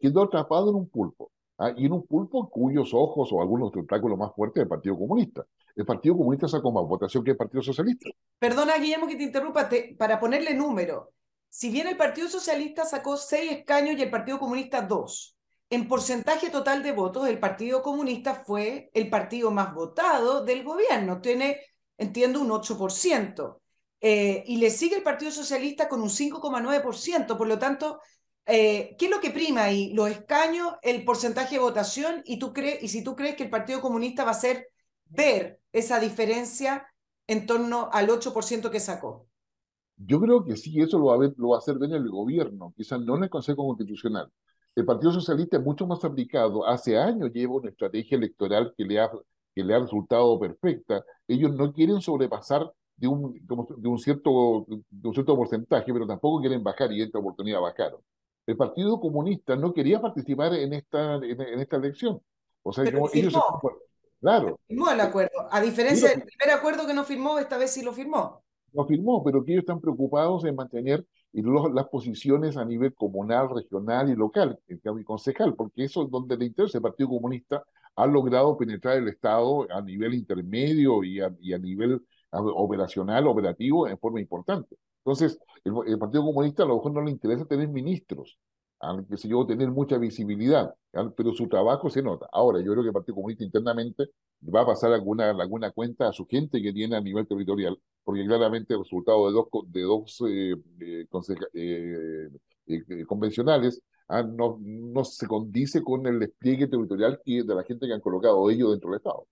quedó atrapado en un pulpo. ¿ah? Y en un pulpo cuyos ojos o algunos tentáculos más fuertes del Partido Comunista el Partido Comunista sacó más votación que el Partido Socialista. Perdona, Guillermo, que te interrumpa, para ponerle número. Si bien el Partido Socialista sacó seis escaños y el Partido Comunista dos, en porcentaje total de votos, el Partido Comunista fue el partido más votado del gobierno. Tiene, entiendo, un 8%. Eh, y le sigue el Partido Socialista con un 5,9%. Por lo tanto, eh, ¿qué es lo que prima ahí? Los escaños, el porcentaje de votación, y, tú crees, y si tú crees que el Partido Comunista va a ser ver esa diferencia en torno al 8% que sacó? Yo creo que sí, eso lo va, a ver, lo hacer bien el gobierno, quizás no en el Consejo Constitucional. El Partido Socialista es mucho más aplicado. Hace años lleva una estrategia electoral que le ha, que le ha resultado perfecta. Ellos no quieren sobrepasar de un, de un, cierto, de un cierto porcentaje, pero tampoco quieren bajar y esta oportunidad bajaron. El Partido Comunista no quería participar en esta, en, esta elección. O sea, ellos, Claro. Firmó el acuerdo. A diferencia del primer acuerdo que no firmó, esta vez sí lo firmó. Lo firmó, pero que ellos están preocupados en mantener las posiciones a nivel comunal, regional y local, y concejal, porque eso es donde le interesa. El Partido Comunista ha logrado penetrar el Estado a nivel intermedio y a, nivel operacional, operativo, en forma importante. Entonces, el, Partido Comunista a lo mejor no le interesa tener ministros, que se yo, tener mucha visibilidad, pero su trabajo se nota. Ahora, yo creo que el Partido Comunista internamente va a pasar alguna, alguna cuenta a su gente que tiene a nivel territorial, porque claramente el resultado de dos, de dos eh, eh, eh, convencionales ah, no, no se condice con el despliegue territorial de la gente que han colocado ellos dentro del Estado.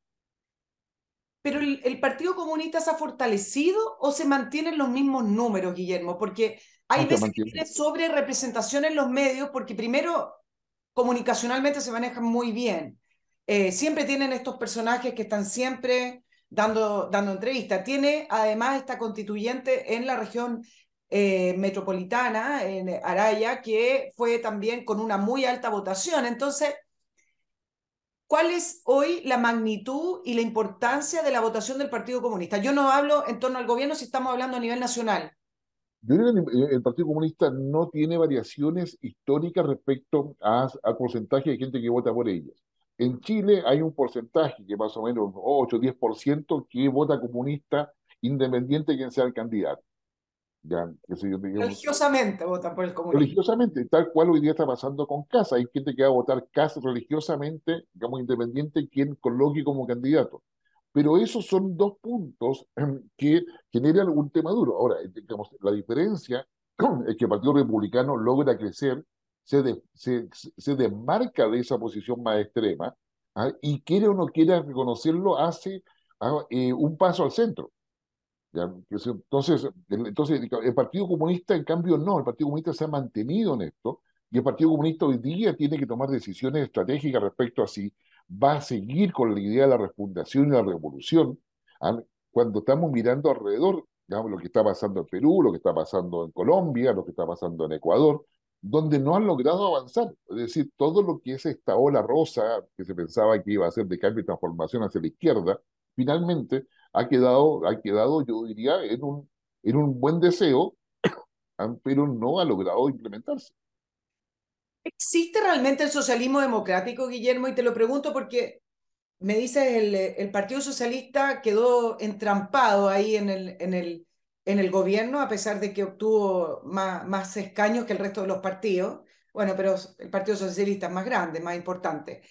Pero el, el Partido Comunista se ha fortalecido o se mantienen los mismos números, Guillermo, porque hay veces que tiene sobre representación en los medios porque primero comunicacionalmente se manejan muy bien. Eh, siempre tienen estos personajes que están siempre dando, dando entrevistas. Tiene además esta constituyente en la región eh, metropolitana, en Araya, que fue también con una muy alta votación. Entonces, ¿cuál es hoy la magnitud y la importancia de la votación del Partido Comunista? Yo no hablo en torno al gobierno si estamos hablando a nivel nacional. Yo el Partido Comunista no tiene variaciones históricas respecto al porcentaje de gente que vota por ellos. En Chile hay un porcentaje que más o menos 8 o 10% que vota comunista independiente de quién sea el candidato. Ya, religiosamente vota por el comunismo. Religiosamente, tal cual hoy día está pasando con Casa. Hay gente que va a votar Casa religiosamente, digamos, independiente quien coloque como candidato. Pero esos son dos puntos em, que generan un tema duro. Ahora, eh, digamos, la diferencia (clears throat) es que el Partido Republicano logra crecer, se, se, se desmarca de esa posición más extrema, ¿ah? y quiere o no quiera reconocerlo, hace ¿ah? eh, un paso al centro. Entonces, entonces, el Partido Comunista, en cambio, no, el Partido Comunista se ha mantenido en esto, y el Partido Comunista hoy día tiene que tomar decisiones estratégicas respecto a si va a seguir con la idea de la refundación y la revolución, ¿ah? cuando estamos mirando alrededor, lo que está pasando en Perú, lo que está pasando en Colombia, lo que está pasando en Ecuador, donde no han logrado avanzar. Es decir, todo lo que es esta ola rosa que se pensaba que iba a ser de cambio y transformación hacia la izquierda, finalmente ha quedado, ha quedado yo diría, en un, en un buen deseo, pero no ha logrado implementarse. ¿Existe realmente el socialismo democrático, Guillermo? Y te lo pregunto porque me dices, el, el Partido Socialista quedó entrampado ahí en el, en, el, en el gobierno, a pesar de que obtuvo más, más escaños que el resto de los partidos. Bueno, pero el Partido Socialista es más grande, más importante.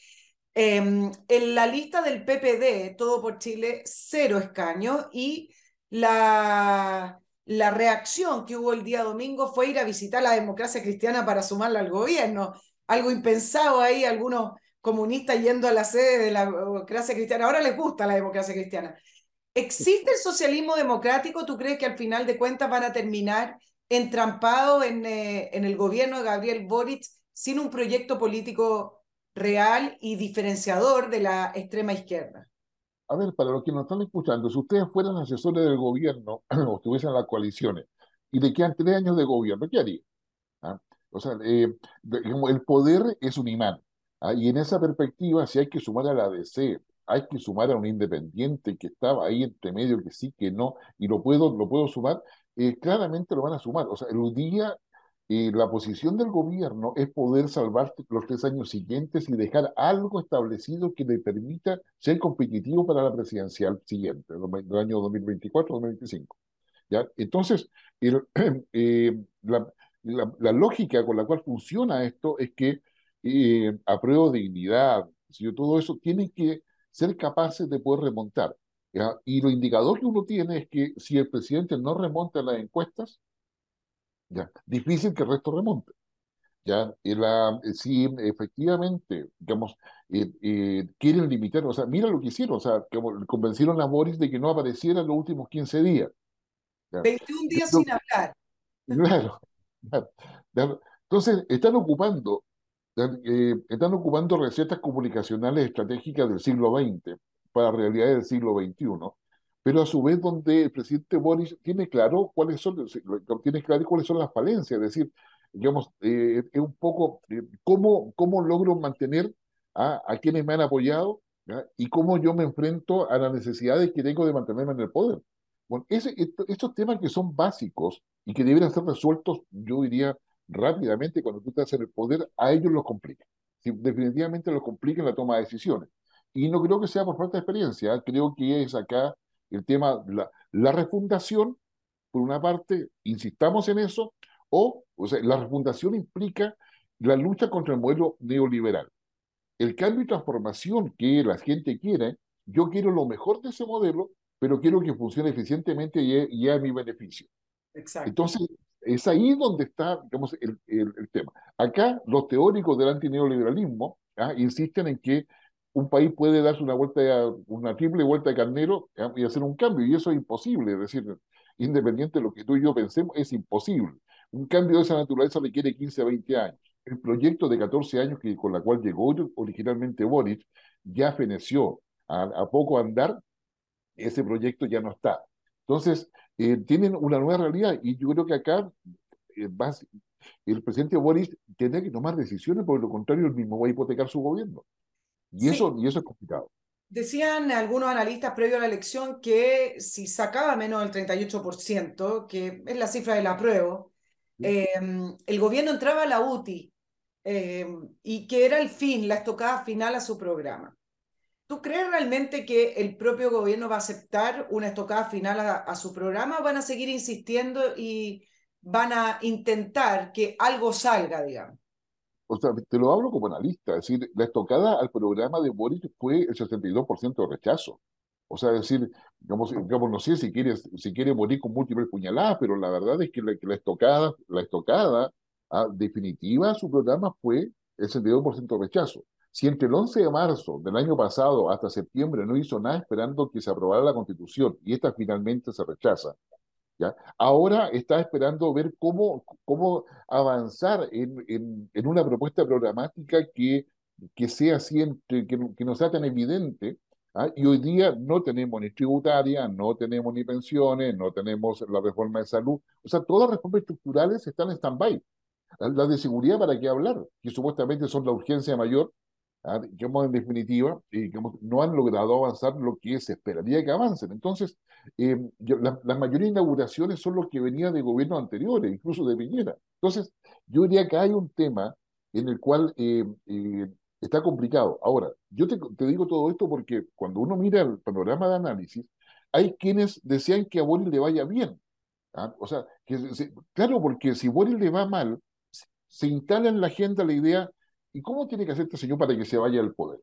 Em, en la lista del PPD, Todo por Chile, cero escaños y la, la reacción que hubo el día domingo fue ir a visitar la democracia cristiana para sumarla al gobierno. Algo impensado ahí, algunos comunistas yendo a la sede de la democracia cristiana. Ahora les gusta la democracia cristiana. ¿Existe el socialismo democrático? ¿Tú crees que al final de cuentas van a terminar entrampados en, eh, en el gobierno de Gabriel Boric sin un proyecto político real y diferenciador de la extrema izquierda. A ver, para los que nos están escuchando, si ustedes fueran asesores del gobierno (clears throat) o estuviesen en las coaliciones y le quedan tres años de gobierno, ¿qué harían? ¿Ah? O sea, eh, el poder es un imán. ¿ah? Y en esa perspectiva, si hay que sumar a la DC, hay que sumar a un independiente que estaba ahí entre medio, que sí, que no, y lo puedo, lo puedo sumar, eh, claramente lo van a sumar. O sea, el día y la posición del gobierno es poder salvar los tres años siguientes y dejar algo establecido que le permita ser competitivo para la presidencial siguiente, del año 2024-2025. ¿Ya? Entonces, (clears throat) eh, la, la, lógica con la cual funciona esto es que eh, apruebo dignidad, todo eso tiene que ser capaces de poder remontar. Y lo indicador que uno tiene es que si el presidente no remonta las encuestas, ¿ya? Difícil que el resto remonte. ¿ya? Y la, eh, si efectivamente, digamos, eh, eh, quieren limitar, o sea, mira lo que hicieron, o sea, que convencieron a Boris de que no apareciera en los últimos 15 días. 21 días sin hablar. Claro, (laughs) claro, Entonces, están ocupando, están ocupando recetas comunicacionales estratégicas del siglo XX para realidades del siglo XXI pero a su vez donde el presidente Boris tiene claro cuáles son, tiene claro cuáles son las falencias, es decir, digamos, eh, es un poco eh, cómo, cómo logro mantener a, a quienes me han apoyado y cómo yo me enfrento a las necesidades que tengo de mantenerme en el poder. Bueno, ese, estos temas que son básicos y que deberían ser resueltos, yo diría, rápidamente cuando tú estás en el poder, a ellos los complica. definitivamente los complica en la toma de decisiones. Y no creo que sea por falta de experiencia, creo que es acá el tema, la, la refundación, por una parte, insistamos en eso, o, o sea, la refundación implica la lucha contra el modelo neoliberal. El cambio y transformación que la gente quiere, yo quiero lo mejor de ese modelo, pero quiero que funcione eficientemente y, a mi beneficio. Exacto. Entonces, es ahí donde está digamos, el, el, tema. Acá, los teóricos del antineoliberalismo ¿ah? insisten en que un país puede darse una vuelta, una triple vuelta de carnero y hacer un cambio, y eso es imposible, es decir, independiente de lo que tú y yo pensemos, es imposible. Un cambio de esa naturaleza requiere 15 a 20 años. El proyecto de 14 años que, con la cual llegó originalmente Boric ya feneció. A, poco andar, ese proyecto ya no está. Entonces, eh, tienen una nueva realidad y yo creo que acá eh, el presidente Boris tiene que tomar decisiones, porque lo contrario, él mismo va a hipotecar su gobierno. Y, eso, y eso es complicado. Decían algunos analistas previo a la elección que si sacaba menos del 38%, que es la cifra del apruebo, em, el gobierno entraba a la UTI em, y que era el fin, la estocada final a su programa. ¿Tú crees realmente que el propio gobierno va a aceptar una estocada final a, a su programa o van a seguir insistiendo y van a intentar que algo salga, digamos? O sea, te lo hablo como analista, es decir, la estocada al programa de Boris fue el 62% de rechazo. O sea, es decir, digamos, digamos, no sé si quiere, si quiere morir con múltiples puñaladas, pero la verdad es que la, la estocada, la estocada ah, definitiva su programa fue el 62% de rechazo. Si entre el 11 de marzo del año pasado hasta septiembre no hizo nada esperando que se aprobara la constitución y esta finalmente se rechaza, ¿ya? ahora está esperando ver cómo, cómo avanzar en, en, en una propuesta programática que, que sea así, que, que no sea tan evidente ¿ah? Y hoy día no tenemos ni tributaria, no tenemos ni pensiones, no tenemos la reforma de salud. O sea, todas las reformas estructurales están en stand-by. Las de seguridad, ¿para qué hablar? Que supuestamente son la urgencia mayor, ¿ah? en definitiva, y no han logrado avanzar lo que se esperaría que avancen. Entonces, eh, la, la, mayoría de inauguraciones son los que venían de gobiernos anteriores, incluso de Piñera. Entonces, yo diría que hay un tema en el cual eh, eh, está complicado. Ahora, yo te, digo todo esto porque cuando uno mira el panorama de análisis, hay quienes desean que a Boris le vaya bien. ¿ah? O sea, claro, porque si Boris le va mal, se instala en la agenda la idea, ¿y cómo tiene que hacer este señor para que se vaya al poder?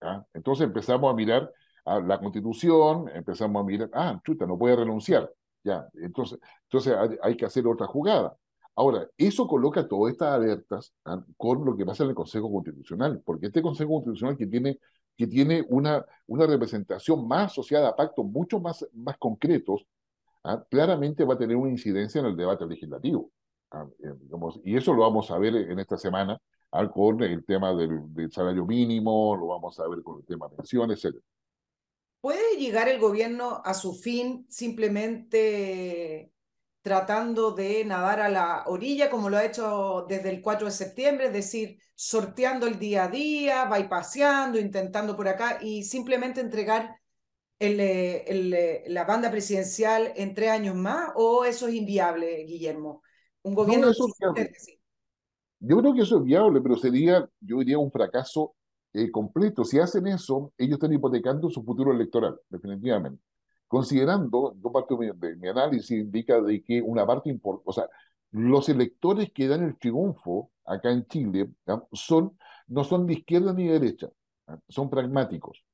¿Ah? Entonces empezamos a mirar a la constitución, empezamos a mirar, ah, chuta, no puede renunciar. Ya, entonces, entonces hay, hay que hacer otra jugada. Ahora, eso coloca todas estas alertas ¿ah? con lo que pasa en el Consejo Constitucional, porque este Consejo Constitucional que tiene, que tiene una, una representación más asociada a pactos mucho más, más concretos, ¿ah? claramente va a tener una incidencia en el debate legislativo. ¿ah? Eh, y eso lo vamos a ver en esta semana con el tema del, del, salario mínimo, lo vamos a ver con el tema de pensiones, etc. ¿Puede llegar el gobierno a su fin simplemente tratando de nadar a la orilla, como lo ha hecho desde el 4 de septiembre, es decir, sorteando el día a día, bypaseando, intentando por acá y simplemente entregar el, eh, el, eh, la banda presidencial en tres años más, o eso es inviable, Guillermo? Un gobierno no, eso Yo creo que eso es viable, pero sería, yo diría, un fracaso eh, completo. Si hacen eso, ellos están hipotecando su futuro electoral, definitivamente considerando, yo parte de mi, análisis indica de que una parte importante, o sea, los electores que dan el triunfo acá en Chile son, no son de izquierda ni de derecha, son pragmáticos.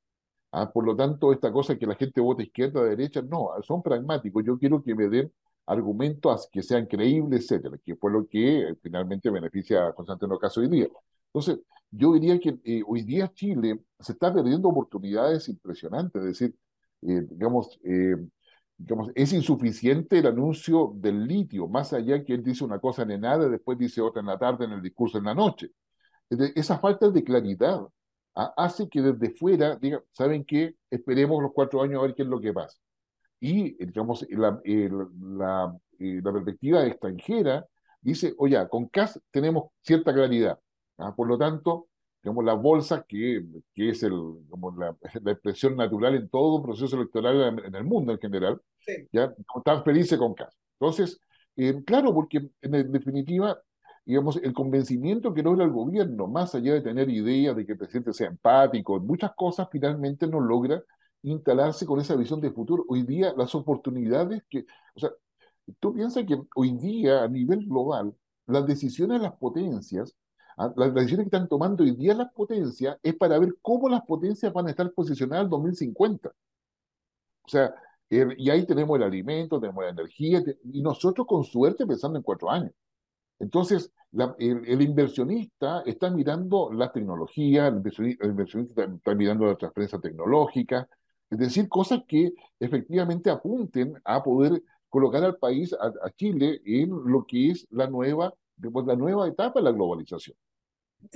Por lo tanto, esta cosa que la gente vota izquierda o derecha, no, son pragmáticos. Yo quiero que me den argumentos que sean creíbles, etcétera, que fue lo que eh, finalmente beneficia a Constantino Caso hoy día. Entonces, yo diría que eh, hoy día Chile se está perdiendo oportunidades impresionantes, es decir, eh, digamos, eh, digamos, es insuficiente el anuncio del litio, más allá que él dice una cosa en el nada, después dice otra en la tarde en el discurso en la noche. Esa falta de claridad ¿ah? hace que desde fuera digan, ¿saben qué? Esperemos los cuatro años a ver qué es lo que pasa. Y, digamos, la, la, eh, la perspectiva extranjera dice, oye, con CAS tenemos cierta claridad. ¿ah? Por lo tanto, digamos, las bolsas, que, que es el, como la, (laughs) la, expresión natural en todo proceso electoral en, el mundo en general, sí. ya están felices con caso. Entonces, eh, claro, porque en definitiva, digamos, el convencimiento que logra el gobierno, más allá de tener ideas de que el presidente sea empático, muchas cosas finalmente no logra instalarse con esa visión de futuro. Hoy día las oportunidades que, o sea, tú piensas que hoy día a nivel global, las decisiones de las potencias ¿ah? Las decisiones que están tomando hoy día las potencias es para ver cómo las potencias van a estar posicionadas en 2050. O sea, y ahí tenemos el alimento, tenemos la energía, y nosotros con suerte pensando en cuatro años. Entonces, el, inversionista está mirando la tecnología, el inversionista, el inversionista está, está, mirando la transferencia tecnológica, es decir, cosas que efectivamente apunten a poder colocar al país, a, a Chile, en lo que es la nueva pues, la nueva etapa de la globalización.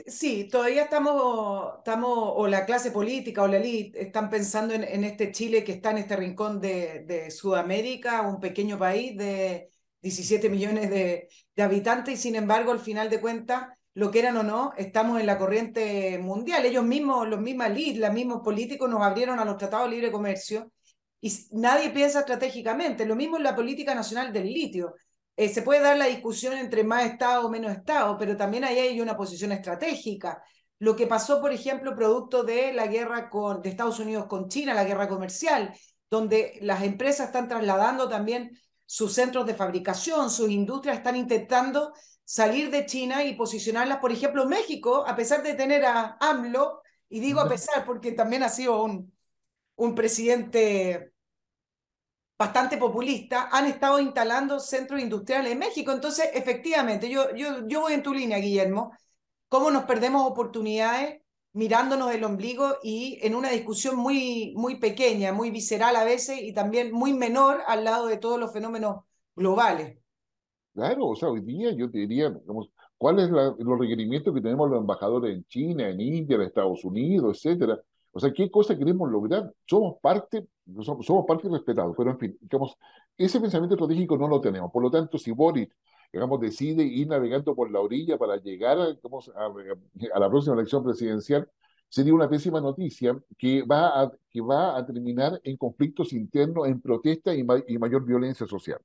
Sí, todavía estamos, estamos, o la clase política o la élite están pensando en, en, este Chile que está en este rincón de, de, Sudamérica, un pequeño país de 17 millones de, de habitantes, y sin embargo, al final de cuentas, lo que eran o no, estamos en la corriente mundial. Ellos mismos, los mismos elites, los mismos políticos nos abrieron a los tratados de libre comercio y nadie piensa estratégicamente. Lo mismo en la política nacional del litio. Eh, se puede dar la discusión entre más Estado o menos Estado, pero también ahí hay una posición estratégica. Lo que pasó, por ejemplo, producto de la guerra con, de Estados Unidos con China, la guerra comercial, donde las empresas están trasladando también sus centros de fabricación, sus industrias están intentando salir de China y posicionarlas, por ejemplo, México, a pesar de tener a AMLO, y digo a pesar porque también ha sido un, un presidente bastante populista, han estado instalando centros industriales en México. Entonces, efectivamente, yo, yo, yo voy en tu línea, Guillermo. ¿Cómo nos perdemos oportunidades mirándonos el ombligo y en una discusión muy, muy pequeña, muy visceral a veces y también muy menor al lado de todos los fenómenos globales. Claro, o sea, hoy día yo diría, digamos, ¿cuáles son los requerimientos que tenemos los embajadores en China, en India, en Estados Unidos, etcétera? O sea, ¿qué cosa queremos lograr? Somos parte, somos, parte respetados, pero en fin, digamos, ese pensamiento estratégico no lo tenemos. Por lo tanto, si Boris digamos, decide ir navegando por la orilla para llegar a, a, la próxima elección presidencial, sería una pésima noticia que va a, que va a terminar en conflictos internos, en protesta y, y mayor violencia social.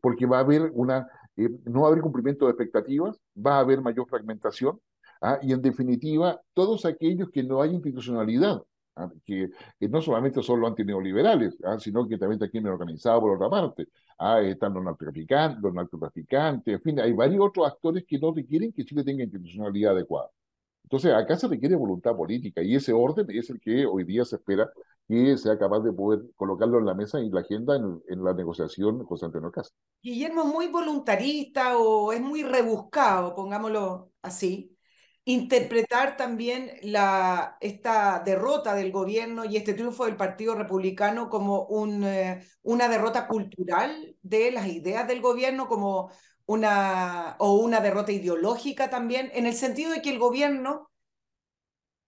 Porque va a haber una, eh, no va a haber cumplimiento de expectativas, va a haber mayor fragmentación, ¿ah? y en definitiva, todos aquellos que no hay institucionalidad, ¿ah? que, que, no solamente son los antineoliberales, ¿ah? sino que también está crimen organizado por otra parte. Ah, están los narcotraficantes, los narcotraficantes, en fin, hay varios otros actores que no requieren que Chile tenga institucionalidad adecuada. Entonces, acá se requiere voluntad política y ese orden es el que hoy día se espera que sea capaz de poder colocarlo en la mesa y la agenda en, en la negociación con Antonio Castro. Guillermo es muy voluntarista o es muy rebuscado, pongámoslo así, interpretar también la, esta derrota del gobierno y este triunfo del Partido Republicano como un, eh, una derrota cultural de las ideas del gobierno, como una, o una derrota ideológica también, en el sentido de que el gobierno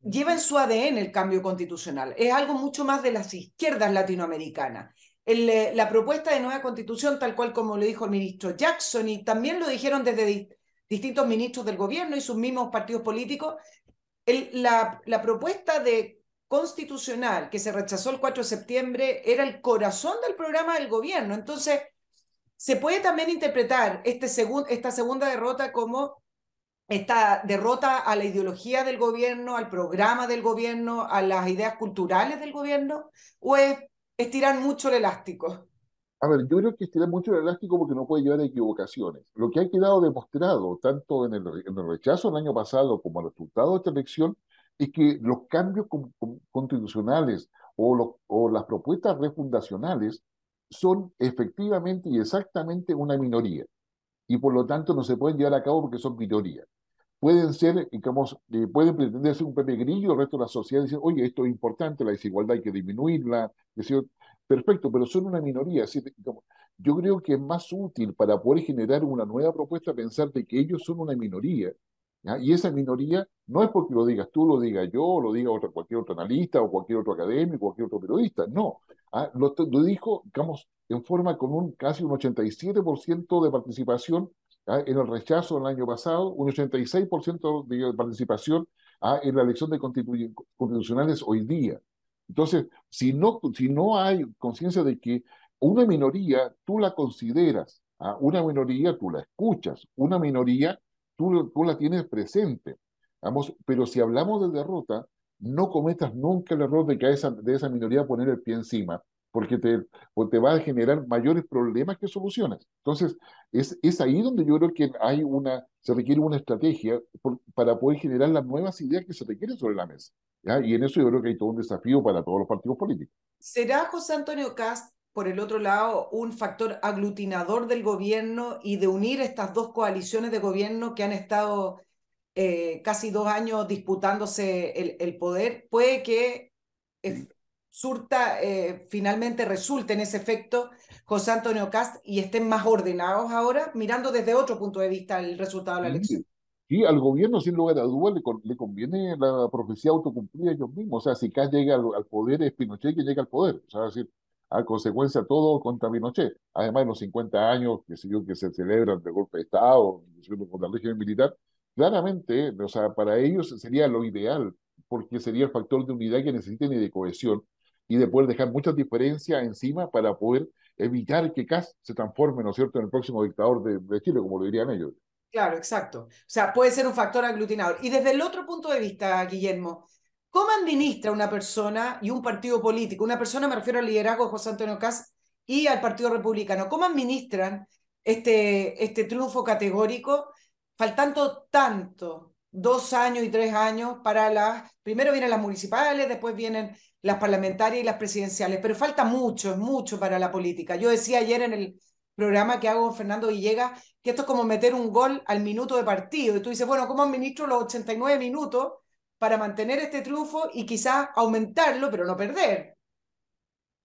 lleva en su ADN el cambio constitucional. Es algo mucho más de las izquierdas latinoamericanas. Eh, la propuesta de nueva constitución, tal cual como lo dijo el ministro Jackson, y también lo dijeron desde distintos ministros del gobierno y sus mismos partidos políticos, la, propuesta de constitucional que se rechazó el 4 de septiembre era el corazón del programa del gobierno. Entonces, se puede también interpretar este esta segunda derrota como esta derrota a la ideología del gobierno, al programa del gobierno, a las ideas culturales del gobierno, o es estirar mucho el elástico. A ver, yo creo que estirar mucho el elástico porque no puede llevar a equivocaciones. Lo que ha quedado demostrado, tanto en el, rechazo el año pasado como el resultado de esta elección, es que los cambios constitucionales o las propuestas refundacionales son efectivamente y exactamente una minoría. Y por lo tanto no se pueden llevar a cabo porque son minorías. Pueden ser, digamos, eh, pueden pretender ser un Pepe Grillo, el resto de la sociedad dice, oye, esto es importante, la desigualdad hay que disminuirla, decir, perfecto, pero son una minoría. Así, yo creo que es más útil para poder generar una nueva propuesta pensar de que ellos son una minoría. Y esa minoría no es porque lo digas tú, lo diga yo, lo diga otro, cualquier otro analista o cualquier otro académico, cualquier otro periodista. No, ¿ah? lo, lo, dijo, digamos, en forma con un casi un 87% de participación ¿ah? en el rechazo del año pasado, un 86% de participación ¿ah? en la elección de constitucionales hoy día. Entonces, si no, si no hay conciencia de que una minoría tú la consideras, ¿ah? una minoría tú la escuchas, una minoría tú, tú la tienes presente. Vamos, pero si hablamos de derrota, no cometas nunca el error de que a esa, de esa minoría poner el pie encima, porque te, te va a generar mayores problemas que soluciones. Entonces, es, es ahí donde yo creo que hay una, se requiere una estrategia para poder generar las nuevas ideas que se requieren sobre la mesa. Y en eso yo creo que hay todo un desafío para todos los partidos políticos. ¿Será José Antonio Cast, por el otro lado, un factor aglutinador del gobierno y de unir estas dos coaliciones de gobierno que han estado eh, casi dos años disputándose el, el poder? Puede que surta, eh, finalmente resulte en ese efecto José Antonio Cast y estén más ordenados ahora, mirando desde otro punto de vista el resultado de la elección. Sí, al gobierno, sin lugar a dudas, le, le, conviene la profecía autocumplida ellos mismos. O sea, si Cast llega al, poder, es Pinochet que llega al poder. O sea, es decir, a consecuencia todo contra Pinochet. Además, en los 50 años que se, que se celebran de golpe de Estado, con la régimen militar, claramente, o sea, para ellos sería lo ideal, porque sería el factor de unidad que necesiten y de cohesión, y de poder dejar muchas diferencias encima para poder evitar que Kass se transforme, ¿no es cierto?, en el próximo dictador de, de Chile, como lo dirían ellos. Claro, exacto. O sea, puede ser un factor aglutinador. Y desde el otro punto de vista, Guillermo, ¿cómo administra una persona y un partido político? Una persona, me refiero al liderazgo de José Antonio Cas y al Partido Republicano. ¿Cómo administran este, este triunfo categórico, faltando tanto, dos años y tres años para las... Primero vienen las municipales, después vienen las parlamentarias y las presidenciales, pero falta mucho, mucho para la política. Yo decía ayer en el programa que hago con Fernando Villegas, que esto es como meter un gol al minuto de partido. Y tú dices, bueno, ¿cómo administro los 89 minutos para mantener este triunfo y quizás aumentarlo, pero no perder?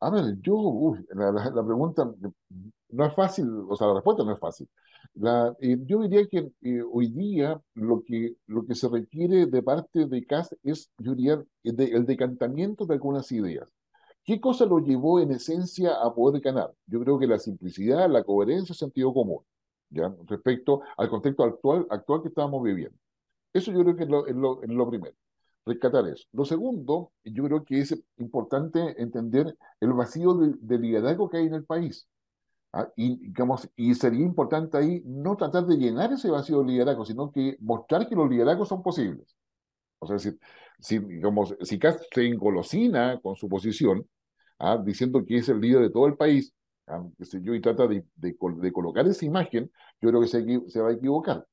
A ver, yo, la, la, pregunta no es fácil, o sea, la respuesta no es fácil. La, eh, yo diría que eh, hoy día lo que, lo que se requiere de parte de CAS es, yo diría, el, de, el decantamiento de algunas ideas. ¿Qué cosa lo llevó en esencia a poder ganar? Yo creo que la simplicidad, la coherencia, el sentido común, ¿ya? respecto al contexto actual, actual que estamos viviendo. Eso yo creo que es lo, es lo, es lo primero rescatar eso. Lo segundo, yo creo que es importante entender el vacío de, de liderazgo que hay en el país. ¿Ah? Y, digamos, y sería importante ahí no tratar de llenar ese vacío de liderazgo, sino que mostrar que los liderazgos son posibles. O sea, si, si, digamos, si Cast se engolosina con su posición, ¿ah? diciendo que es el líder de todo el país, ¿ah? yo, y trata de, de, de, colocar esa imagen, yo creo que se, se va a equivocar.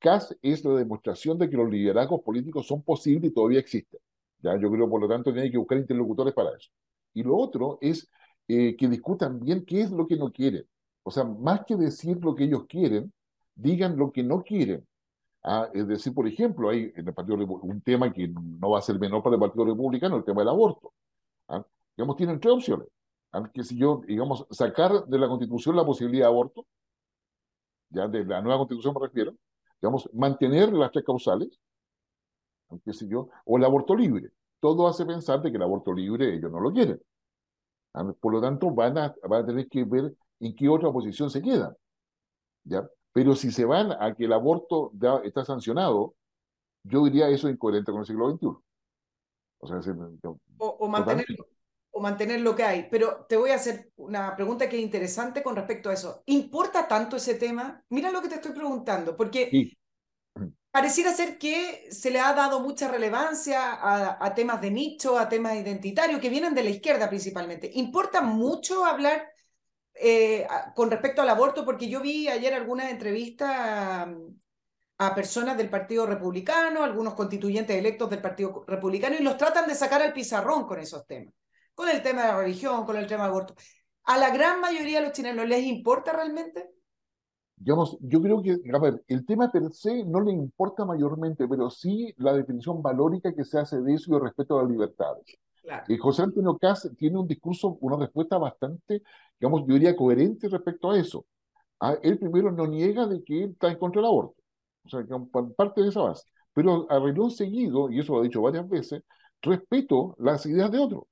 CAS es la demostración de que los liderazgos políticos son posibles y todavía existen. ¿ya? Yo creo, por lo tanto, hay que buscar interlocutores para eso. Y lo otro es eh, que discutan bien qué es lo que no quieren. O sea, más que decir lo que ellos quieren, digan lo que no quieren. Ah, es decir, por ejemplo, hay en el Partido un tema que no va a ser menor para el Partido Republicano, el tema del aborto. ¿ah? Digamos, tienen tres opciones. ¿ah? Que si yo, digamos, sacar de la Constitución la posibilidad de aborto, ya de la nueva Constitución me refiero, digamos, mantener las tres causales, qué sé yo, o el aborto libre. Todo hace pensar de que el aborto libre ellos no lo quieren. Por lo tanto, van a, van a tener que ver en qué otra posición se quedan. ¿ya? Pero si se van a que el aborto da, está sancionado, yo diría eso incoherente con el siglo XXI. O, sea, o, o mantenerlo, o mantener lo que hay. Pero te voy a hacer una pregunta que es interesante con respecto a eso. ¿Importa tanto ese tema? Mira lo que te estoy preguntando, porque sí. Pareciera ser que se le ha dado mucha relevancia a, temas de nicho, a temas identitarios, que vienen de la izquierda principalmente. ¿Importa mucho hablar eh, con respecto al aborto? Porque yo vi ayer algunas entrevistas a, a personas del Partido Republicano, algunos constituyentes electos del Partido Republicano, y los tratan de sacar al pizarrón con esos temas con el tema de la religión, con el tema de aborto. ¿A la gran mayoría de los chilenos les importa realmente? Digamos, yo creo que, a ver, el tema per se no le importa mayormente, pero sí la definición valórica que se hace de eso y el respeto a las libertades. Claro. Y José Antonio Caz tiene un discurso, una respuesta bastante, digamos, yo diría coherente respecto a eso. Ah, él primero no niega de que él está en contra del aborto, o sea, parte de esa base, pero arregló seguido, y eso lo ha dicho varias veces, respeto las ideas de otros.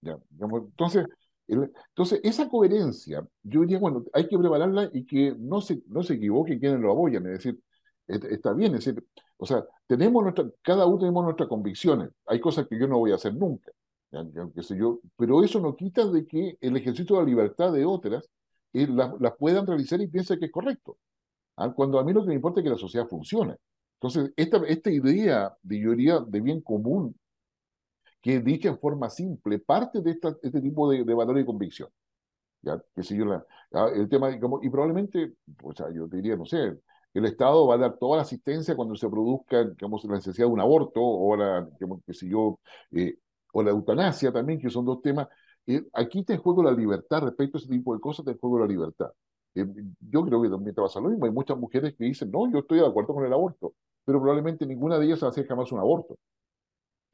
Ya, digamos, entonces, entonces, esa coherencia, yo diría, bueno, hay que prepararla y que no se, no se equivoquen quienes lo apoyan, es decir, está bien, es decir, o sea, tenemos nuestra, cada uno tenemos nuestras convicciones, hay cosas que yo no voy a hacer nunca, qué sé yo, pero eso no quita de que el ejercicio de la libertad de otras eh, las la puedan realizar y piensen que es correcto, ¿ah? cuando a mí lo que me importa es que la sociedad funcione. Entonces, esta, esta idea de, yo diría, de bien común que dicha en forma simple parte de esta, este tipo de, de valor y convicción. ¿ya? Que si yo la, el tema, y probablemente, o sea, yo diría, no sé, el Estado va a dar toda la asistencia cuando se produzca, digamos, la necesidad de un aborto, o la, digamos, que yo, eh, o la eutanasia también, que son dos temas. Eh, aquí en juego la libertad, respecto a ese tipo de cosas, en juego la libertad. Eh, yo creo que también te pasa lo mismo. Hay muchas mujeres que dicen, no, yo estoy de acuerdo con el aborto, pero probablemente ninguna de ellas va a hacer jamás un aborto.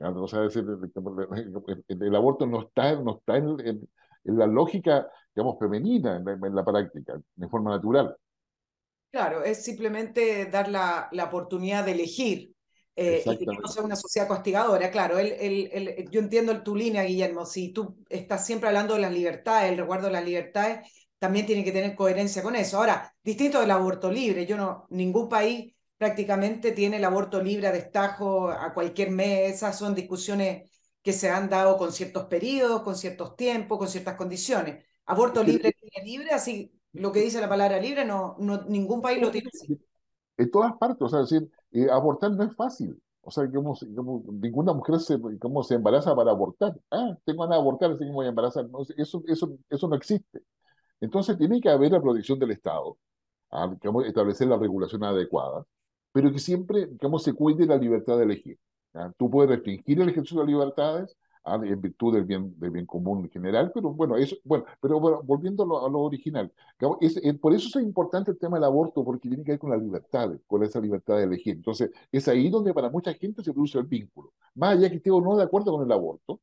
O sea, decir, el, el, aborto no está, no está en, en, en, la lógica, digamos, femenina, en la, en la, práctica, de forma natural. Claro, es simplemente dar la, la oportunidad de elegir eh, y que no sea una sociedad castigadora. Claro, el, el, yo entiendo tu línea, Guillermo, si tú estás siempre hablando de las libertades, el resguardo de las libertades, también tiene que tener coherencia con eso. Ahora, distinto del aborto libre, yo no, ningún país prácticamente tiene el aborto libre a destajo a cualquier mes. Esas son discusiones que se han dado con ciertos periodos, con ciertos tiempos, con ciertas condiciones. Aborto libre, libre, así lo que dice la palabra libre, no, no ningún país lo tiene así. En todas partes, o sea, decir, eh, abortar no es fácil. O sea, como, como ninguna mujer se, como se embaraza para abortar. Ah, tengo ganas de abortar, así que voy a embarazar. No, eso, eso, eso no existe. Entonces tiene que haber la protección del Estado, a, establecer la regulación adecuada, pero que siempre, digamos, se cuide la libertad de elegir. Tú puedes restringir el ejercicio de las libertades ¿ah? en virtud del bien, del bien común en general, pero bueno, eso, bueno, pero bueno, volviendo a lo, original, es, es, por eso es importante el tema del aborto, porque tiene que ver con la libertad, con esa libertad de elegir. Entonces, es ahí donde para mucha gente se produce el vínculo. Más allá que esté o no de acuerdo con el aborto,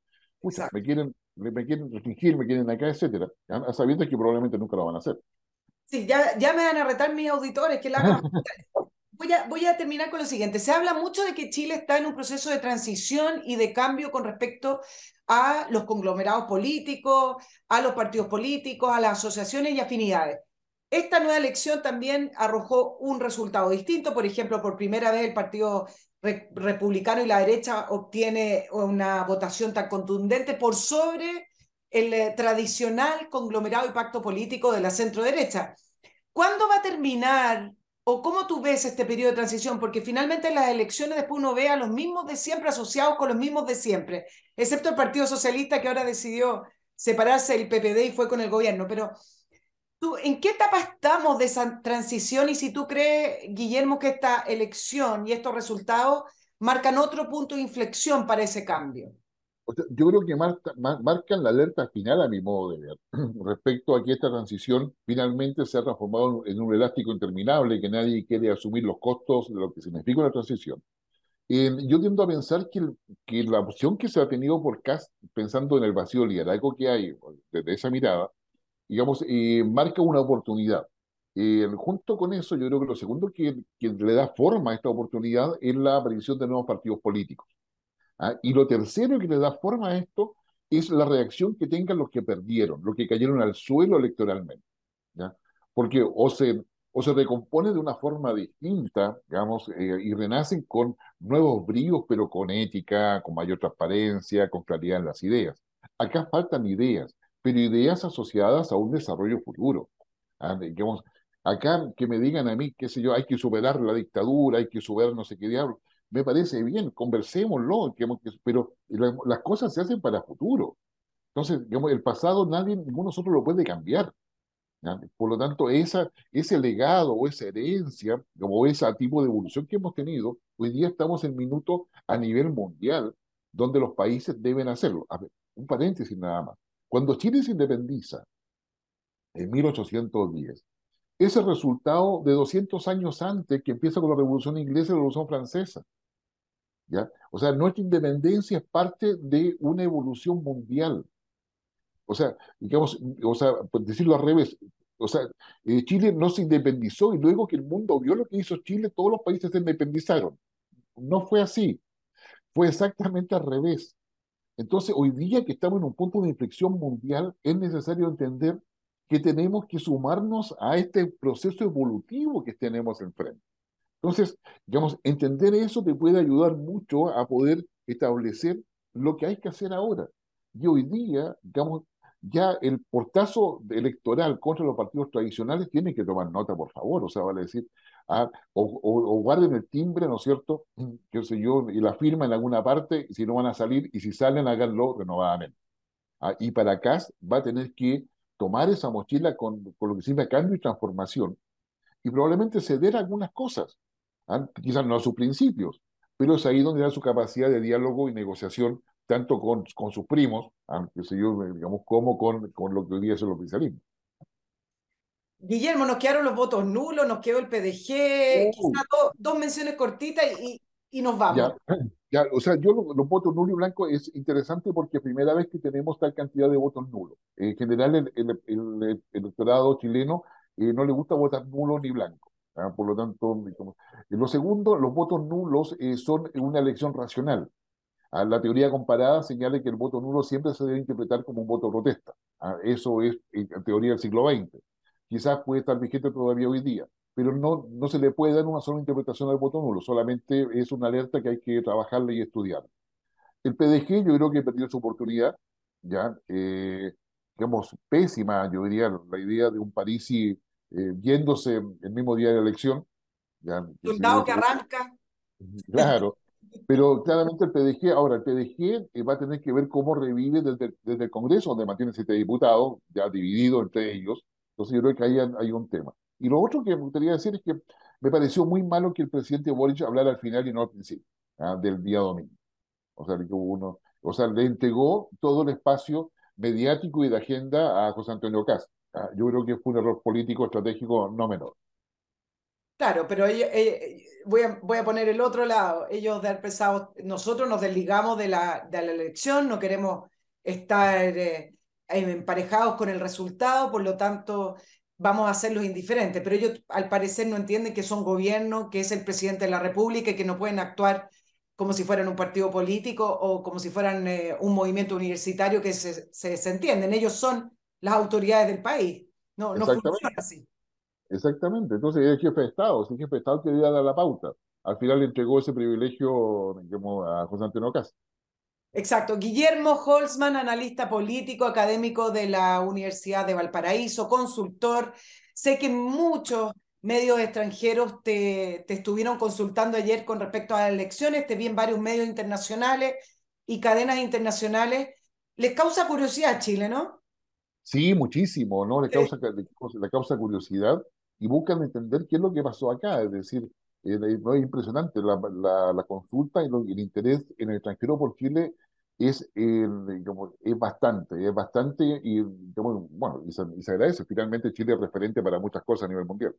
me quieren, me quieren restringir, me quieren acá, etcétera, sabiendo que probablemente nunca lo van a hacer. Sí, ya, ya me van a retar mis auditores que la (laughs) voy a, terminar con lo siguiente. Se habla mucho de que Chile está en un proceso de transición y de cambio con respecto a los conglomerados políticos, a los partidos políticos, a las asociaciones y afinidades. Esta nueva elección también arrojó un resultado distinto. Por ejemplo, por primera vez el Partido Republicano y la derecha obtiene una votación tan contundente por sobre el eh, tradicional conglomerado y pacto político de la centro derecha. ¿Cuándo va a terminar ¿O cómo tú ves este periodo de transición? Porque finalmente en las elecciones después uno ve a los mismos de siempre asociados con los mismos de siempre, excepto el Partido Socialista que ahora decidió separarse del PPD y fue con el gobierno. Pero tú, ¿en qué etapa estamos de esa transición? Y si tú crees, Guillermo, que esta elección y estos resultados marcan otro punto de inflexión para ese cambio yo creo que marcan la alerta final a mi modo de ver, (clears throat) respecto a que esta transición finalmente se ha transformado en un elástico interminable, que nadie quiere asumir los costos de lo que significa una transición. yo tiendo a pensar que, que, la opción que se ha tenido por Cast, pensando en el vacío liderazgo que hay desde esa mirada, digamos, eh, marca una oportunidad. Eh, junto con eso, yo creo que lo segundo que, que le da forma a esta oportunidad es la aparición de nuevos partidos políticos. ¿Ah? Y lo tercero que le da forma a esto es la reacción que tengan los que perdieron, los que cayeron al suelo electoralmente. Porque o se, o se recompone de una forma distinta, digamos, eh, y renacen con nuevos bríos, pero con ética, con mayor transparencia, con claridad en las ideas. Acá faltan ideas, pero ideas asociadas a un desarrollo futuro. ¿ah? Digamos, acá que me digan a mí, qué sé yo, hay que superar la dictadura, hay que superar no sé qué diablo me parece bien, conversémoslo, pero las cosas se hacen para futuro. Entonces, digamos, el pasado nadie, ninguno de nosotros lo puede cambiar. Por lo tanto, esa, ese legado o esa herencia, como ese tipo de evolución que hemos tenido, hoy día estamos en minuto a nivel mundial donde los países deben hacerlo. A ver, un paréntesis nada más. Cuando Chile se independiza en 1810, ese resultado de 200 años antes que empieza con la Revolución Inglesa y la Revolución Francesa. ¿ya? O sea, nuestra independencia es parte de una evolución mundial. O sea, digamos, o sea, por decirlo al revés, o sea, eh, Chile no se independizó y luego que el mundo vio lo que hizo Chile, todos los países se independizaron. No fue así, fue exactamente al revés. Entonces, hoy día que estamos en un punto de inflexión mundial, es necesario entender que tenemos que sumarnos a este proceso evolutivo que tenemos enfrente. Entonces, digamos, entender eso te puede ayudar mucho a poder establecer lo que hay que hacer ahora. Y hoy día, digamos, ya el portazo electoral contra los partidos tradicionales tiene que tomar nota, por favor. O sea, vale decir, ah, o, guarden el timbre, ¿no es cierto? (clears throat) Qué sé yo, y la firma en alguna parte, si no van a salir, y si salen, háganlo renovadamente. Ah, y para acá va a tener que tomar esa mochila con, lo que sirve cambio y transformación y probablemente ceder algunas cosas, ¿ah? quizás no a sus principios, pero es ahí donde da su capacidad de diálogo y negociación tanto con, con sus primos, aunque ¿ah? yo, digamos, como con, con lo que hoy día es el oficialismo. Guillermo, nos quedaron los votos nulos, nos quedó el PDG, quizás dos menciones cortitas y, y nos vamos. (clears throat) Ya, o sea, yo los, votos nulos y blancos es interesante porque es primera vez que tenemos tal cantidad de votos nulos. En general, el, el, el, electorado chileno eh, no le gusta votar nulo ni blanco. ¿ah? Por lo tanto, lo segundo, los votos nulos eh, son una elección racional. ¿ah? La teoría comparada señala que el voto nulo siempre se debe interpretar como un voto protesta. ¿ah? Eso es en teoría del siglo XX. Quizás puede estar vigente todavía hoy día pero no, no se le puede dar una sola interpretación al voto nulo, solamente es una alerta que hay que trabajarla y estudiar. El PDG yo creo que perdió su oportunidad, ya, eh, digamos, pésima, yo diría, la idea de un Parisi eh, yéndose el mismo día de la elección. Ya, Soldado que arranca. Claro, pero claramente el PDG, ahora el PDG eh, va a tener que ver cómo revive desde, desde el Congreso, donde mantiene siete diputados, ya dividido entre ellos. Entonces yo creo que ahí hay un tema. Y lo otro que me gustaría decir es que me pareció muy malo que el presidente Boric hablara al final y no al principio ¿ah? del día domingo. O sea, que uno, O sea, le entregó todo el espacio mediático y de agenda a José Antonio Cast. Ah, yo creo que fue un error político estratégico no menor. Claro, pero voy, a, voy, a, poner el otro lado. Ellos de haber pensado, nosotros nos desligamos de la, de la elección, no queremos estar eh, emparejados con el resultado, por lo tanto vamos a hacerlos indiferentes. Pero ellos al parecer no entienden que son gobierno, que es el presidente de la República y que no pueden actuar como si fueran un partido político o como si fueran eh, un movimiento universitario que se, se, entienden. Ellos son las autoridades del país. No, no funciona así. Exactamente. Entonces es el jefe de Estado, es el jefe de Estado que debe dar la pauta. Al final le entregó ese privilegio a José Antonio Castro. Exacto. Guillermo Holzman, analista político, académico de la Universidad de Valparaíso, consultor. Sé que muchos medios extranjeros te, te estuvieron consultando ayer con respecto a las elecciones, te vi en varios medios internacionales y cadenas internacionales. Les causa curiosidad Chile, ¿no? Sí, muchísimo, ¿no? Le causa, le causa curiosidad y buscan entender qué es lo que pasó acá. Es decir, eh, no es impresionante la, la, la consulta y el interés en el extranjero por Chile es, eh, es bastante, es bastante y, bueno, y se, agradece. Finalmente Chile es referente para muchas cosas a nivel mundial.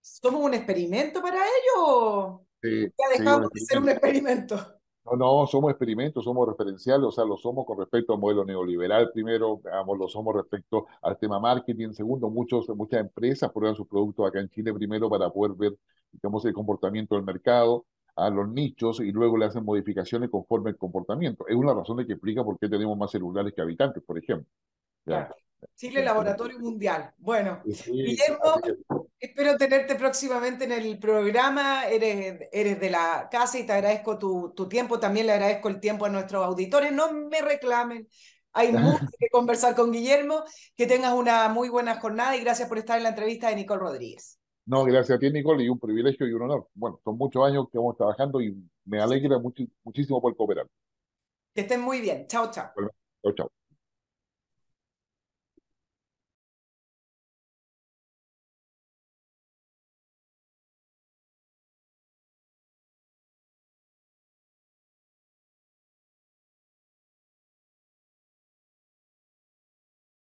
¿Somos un experimento para ello? Sí, ha dejado de ser un experimento? No, no, somos experimentos, somos referenciales, o sea, lo somos con respecto al modelo neoliberal primero, digamos, lo somos respecto al tema marketing, segundo, muchos, muchas empresas prueban sus productos acá en Chile primero para poder ver, digamos, el comportamiento del mercado, a los nichos y luego le hacen modificaciones conforme el comportamiento. Es una razón de que explica por qué tenemos más celulares que habitantes, por ejemplo. Chile Laboratorio Mundial. Bueno, Guillermo, espero tenerte próximamente en el programa. Eres, eres de la casa y te agradezco tu, tu tiempo. También le agradezco el tiempo a nuestros auditores. No me reclamen. Hay (laughs) mucho que conversar con Guillermo. Que tengas una muy buena jornada y gracias por estar en la entrevista de Nicole Rodríguez. No, gracias a ti, Nicole, y un privilegio y un honor. Bueno, son muchos años que vamos trabajando y me alegra muchísimo por cooperar. Que estén muy bien. Chao, chao. chao, chao.